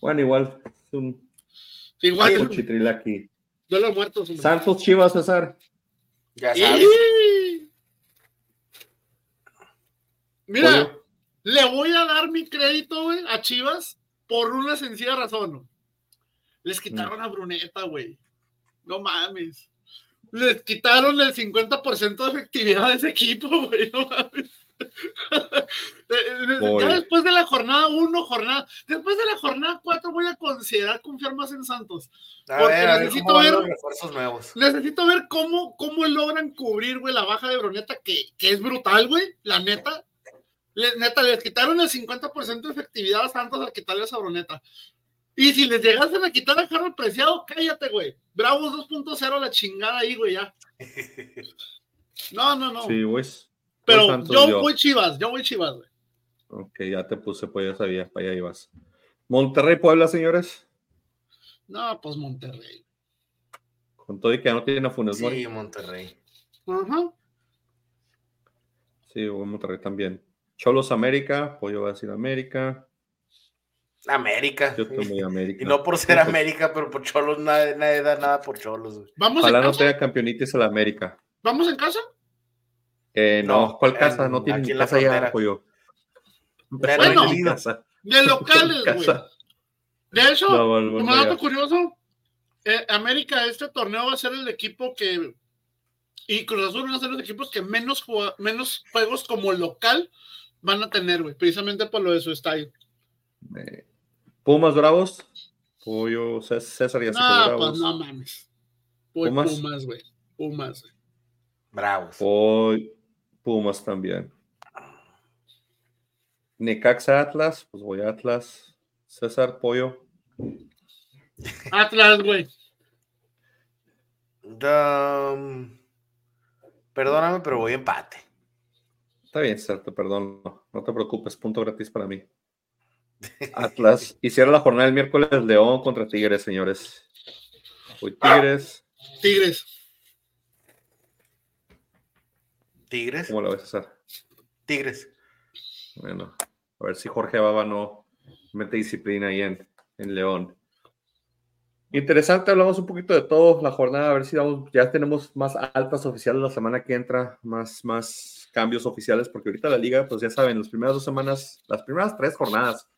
S1: Bueno, igual, es un
S3: Igual,
S1: un chitril aquí.
S3: duelo de muertos. hombre.
S1: Santos Chivas, César.
S2: Ya sabes.
S3: ¡Y! Mira, le voy a dar mi crédito, güey, a Chivas por una sencilla razón. Les quitaron a Bruneta, güey. No mames. Les quitaron el 50% de efectividad de ese equipo, güey. No mames.
S1: Voy.
S3: Ya después de la jornada 1, jornada. Después de la jornada 4 voy a considerar confiar más en Santos.
S2: A
S3: Porque
S2: ver, a ver
S3: necesito ver-
S2: los refuerzos nuevos.
S3: Necesito ver cómo, cómo logran cubrir, güey, la baja de Bruneta, que, que es brutal, güey, la neta. Le- neta, les quitaron el 50% de efectividad a Santos al quitarles a Bruneta. Y si les llegasen a quitar a Harold Preciado, cállate, güey. Bravos 2.0 la chingada ahí, güey, ya. No, no, no.
S1: Sí, pues.
S3: Pero
S1: Santos
S3: yo
S1: yo.
S3: voy Chivas, yo voy Chivas, güey.
S1: Ok, ya te puse, pues ya sabía, para allá ibas. Monterrey, Puebla, señores.
S3: No, pues Monterrey.
S1: Con todo y que ya no tiene a Funes Mori.
S2: Sí, Monterrey.
S3: Ajá.
S1: Sí, voy a Monterrey también. Cholos América, Pollo va a decir América.
S2: América.
S1: Yo estoy muy América.
S2: Y no por ser
S1: pues,
S2: América, pero por Cholos nadie, nadie da nada por Cholos. güey.
S3: ¿Vamos
S1: Ojalá
S3: en
S1: no
S3: casa?
S1: tenga campeonitis a la América.
S3: ¿Vamos en casa?
S1: Eh, no,
S2: No,
S1: ¿cuál casa?
S2: en-
S1: no tiene
S2: aquí en
S1: casa ya,
S2: frontera.
S1: pollo.
S2: Bueno.
S3: De locales, güey. De hecho,
S1: No, bueno,
S3: Como
S1: bueno,
S3: dato curioso, eh, América, este torneo va a ser el equipo que. Y Cruz Azul van a ser los equipos que menos, jugua- menos juegos como local van a tener, güey, precisamente por lo de su estadio.
S1: Eh, Pumas Bravos. Pollo, Cés- César ya se quedó
S3: No,
S1: Bravos.
S3: pues no mames. Voy
S1: ¿Pumas?
S3: Pumas, güey. Pumas, güey.
S2: Bravos.
S1: Voy Pumas también. Necaxa Atlas, pues voy a Atlas. César Pollo.
S3: Atlas, güey.
S2: Um, perdóname, pero voy empate.
S1: Está bien, César, te perdono. No te preocupes, punto gratis para mí. Atlas. Hicieron la jornada el miércoles León contra Tigres, señores. Voy Tigres.
S3: Tigres.
S2: Tigres.
S1: ¿Cómo la ves, César?
S2: Tigres.
S1: Bueno, a ver si Jorge Baba no mete disciplina ahí en, en León. Interesante, hablamos un poquito de todo la jornada, a ver si vamos, ya tenemos más altas oficiales la semana que entra, más, más cambios oficiales, porque ahorita la liga, pues ya saben, las primeras dos semanas, las primeras tres jornadas,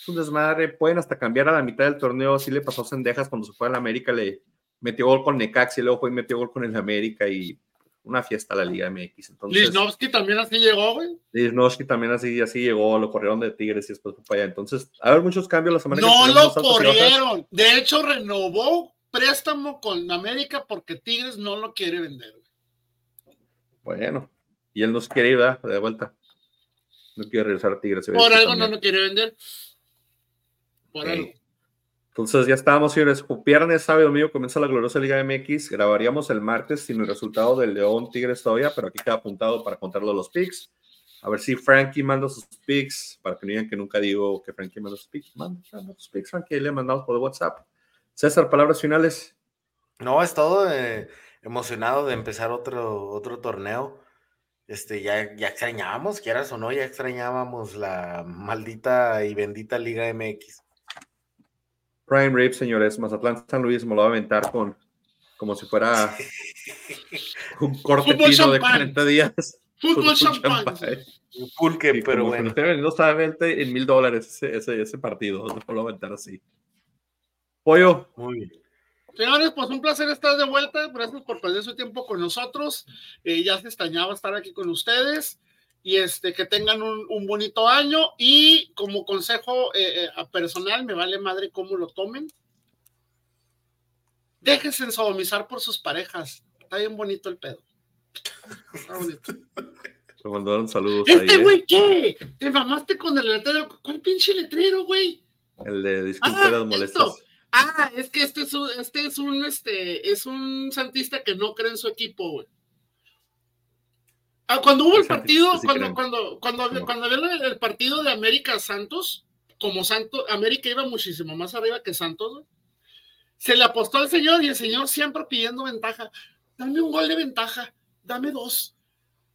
S1: es un desmadre, pueden hasta cambiar a la mitad del torneo, así le pasó a Sendejas cuando se fue a la América, le metió gol con Necaxi, luego fue y metió gol con el América y una fiesta a la Liga MX. Entonces,
S3: Lichnowsky también así llegó, güey.
S1: Lichnowsky también así, así llegó, lo corrieron de Tigres y después fue para allá. Entonces, a haber muchos cambios la semana
S3: No lo corrieron. De hecho, renovó préstamo con América porque Tigres no lo quiere vender. güey.
S1: Bueno, y él nos quiere ir, ¿verdad? De vuelta. No quiere regresar a Tigres.
S3: Por algo no lo quiere vender. Por algo.
S1: Entonces ya estábamos, señores. Viernes, sábado domingo comienza la gloriosa Liga MX. Grabaríamos el martes sin el resultado del León Tigres todavía, pero aquí queda apuntado para contarlo los picks. A ver si Frankie manda sus picks, para que no digan que nunca digo que Frankie manda sus picks. Manda, sus picks, Frankie, le mandamos por WhatsApp. César, palabras finales.
S2: No, es todo. eh, emocionado de empezar otro, otro torneo. Este, ya, ya extrañábamos, quieras o no, ya extrañábamos la maldita y bendita Liga MX.
S1: Prime Rip, señores. Mazatlán San Luis me lo va a aventar con como si fuera Un corte de
S3: champán.
S1: 40 días.
S3: Fútbol
S1: champán.
S3: champán.
S2: Pulque,
S1: Y
S2: pero bueno.
S1: vente en mil dólares ese, ese, ese partido. No puedo aventar así. Pollo,
S2: Muy bien.
S3: Señores, pues un placer estar de vuelta. Gracias por perder su tiempo con nosotros. Eh, ya se extrañaba estar aquí con ustedes. Y este, que tengan un, un bonito año. Y como consejo eh, eh, a personal, me vale madre cómo lo tomen. Déjense ensodomizar por sus parejas. Está bien bonito el pedo. Está bonito.
S1: me mandaron saludos ahí.
S3: ¿Este
S1: ¿eh?
S3: güey qué? ¿Te mamaste con el letrero? ¿Cuál pinche letrero, güey?
S1: El de disculpe
S3: Ah,
S1: las
S3: esto. Ah, es que este es un, este es un, este, es un santista que no cree en su equipo, güey. Ah, cuando hubo el partido,
S1: sí
S3: cuando, cuando, cuando, cuando había el, el partido de América Santos, como Santos, América iba muchísimo más arriba que Santos. Se le apostó al señor y el señor siempre pidiendo ventaja. Dame un gol de ventaja, dame dos.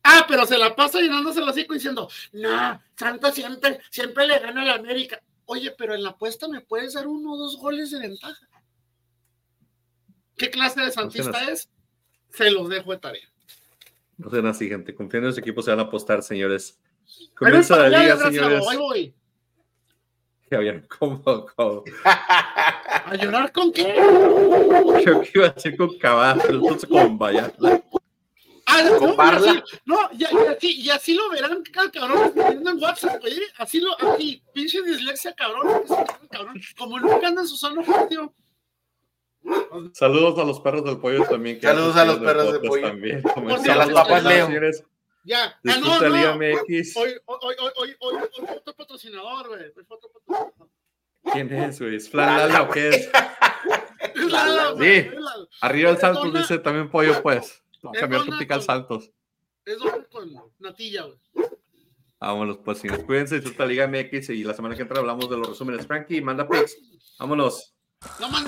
S3: Ah, pero se la pasa llenándose el hocico diciendo, no, Santos siempre, siempre le gana a la América. Oye, pero en la apuesta me puedes dar uno o dos goles de ventaja. ¿Qué clase de santista
S1: así.
S3: es? Se los dejo de tarea.
S1: No sean así, gente. Confíen en su equipo, se van a apostar, señores. Comienza la liga, señores.
S3: ahí voy.
S1: Convocado.
S3: ¿A llorar con qué?
S1: Creo que iba a ser con Cabal, pero entonces con Vallarta.
S3: Ah, no, así- no, y, y así, y así lo verán, cabrón, escribiendo en WhatsApp, oye, así lo, así, pinche dislexia, cabrón, cabrón, como nunca anda en su sano juicio.
S1: Saludos a los perros del pollo también. que
S2: Saludos a los perros del pollo.
S1: También.
S3: A las
S2: papas Leo.
S3: Ya, ah, no, no,
S1: MX.
S3: hoy, hoy, hoy, hoy, hoy, hoy, hoy fue otro patrocinador, güey, otro patrocinador.
S1: ¿Quién es, güey? ¿Es Flan Lala o qué es?
S3: Es la-
S1: Sí. Arriba el Santos
S3: dona-
S1: dice también pollo, pues. Cambiar tu
S3: dona
S1: tica al
S3: con-
S1: Santos.
S3: Es doble con natilla, güey.
S1: Vámonos, pues, señores. Cuídense, disfruta Liga MX y la semana que entra hablamos de los resúmenes. Frankie, manda pics. Vámonos.
S3: No man.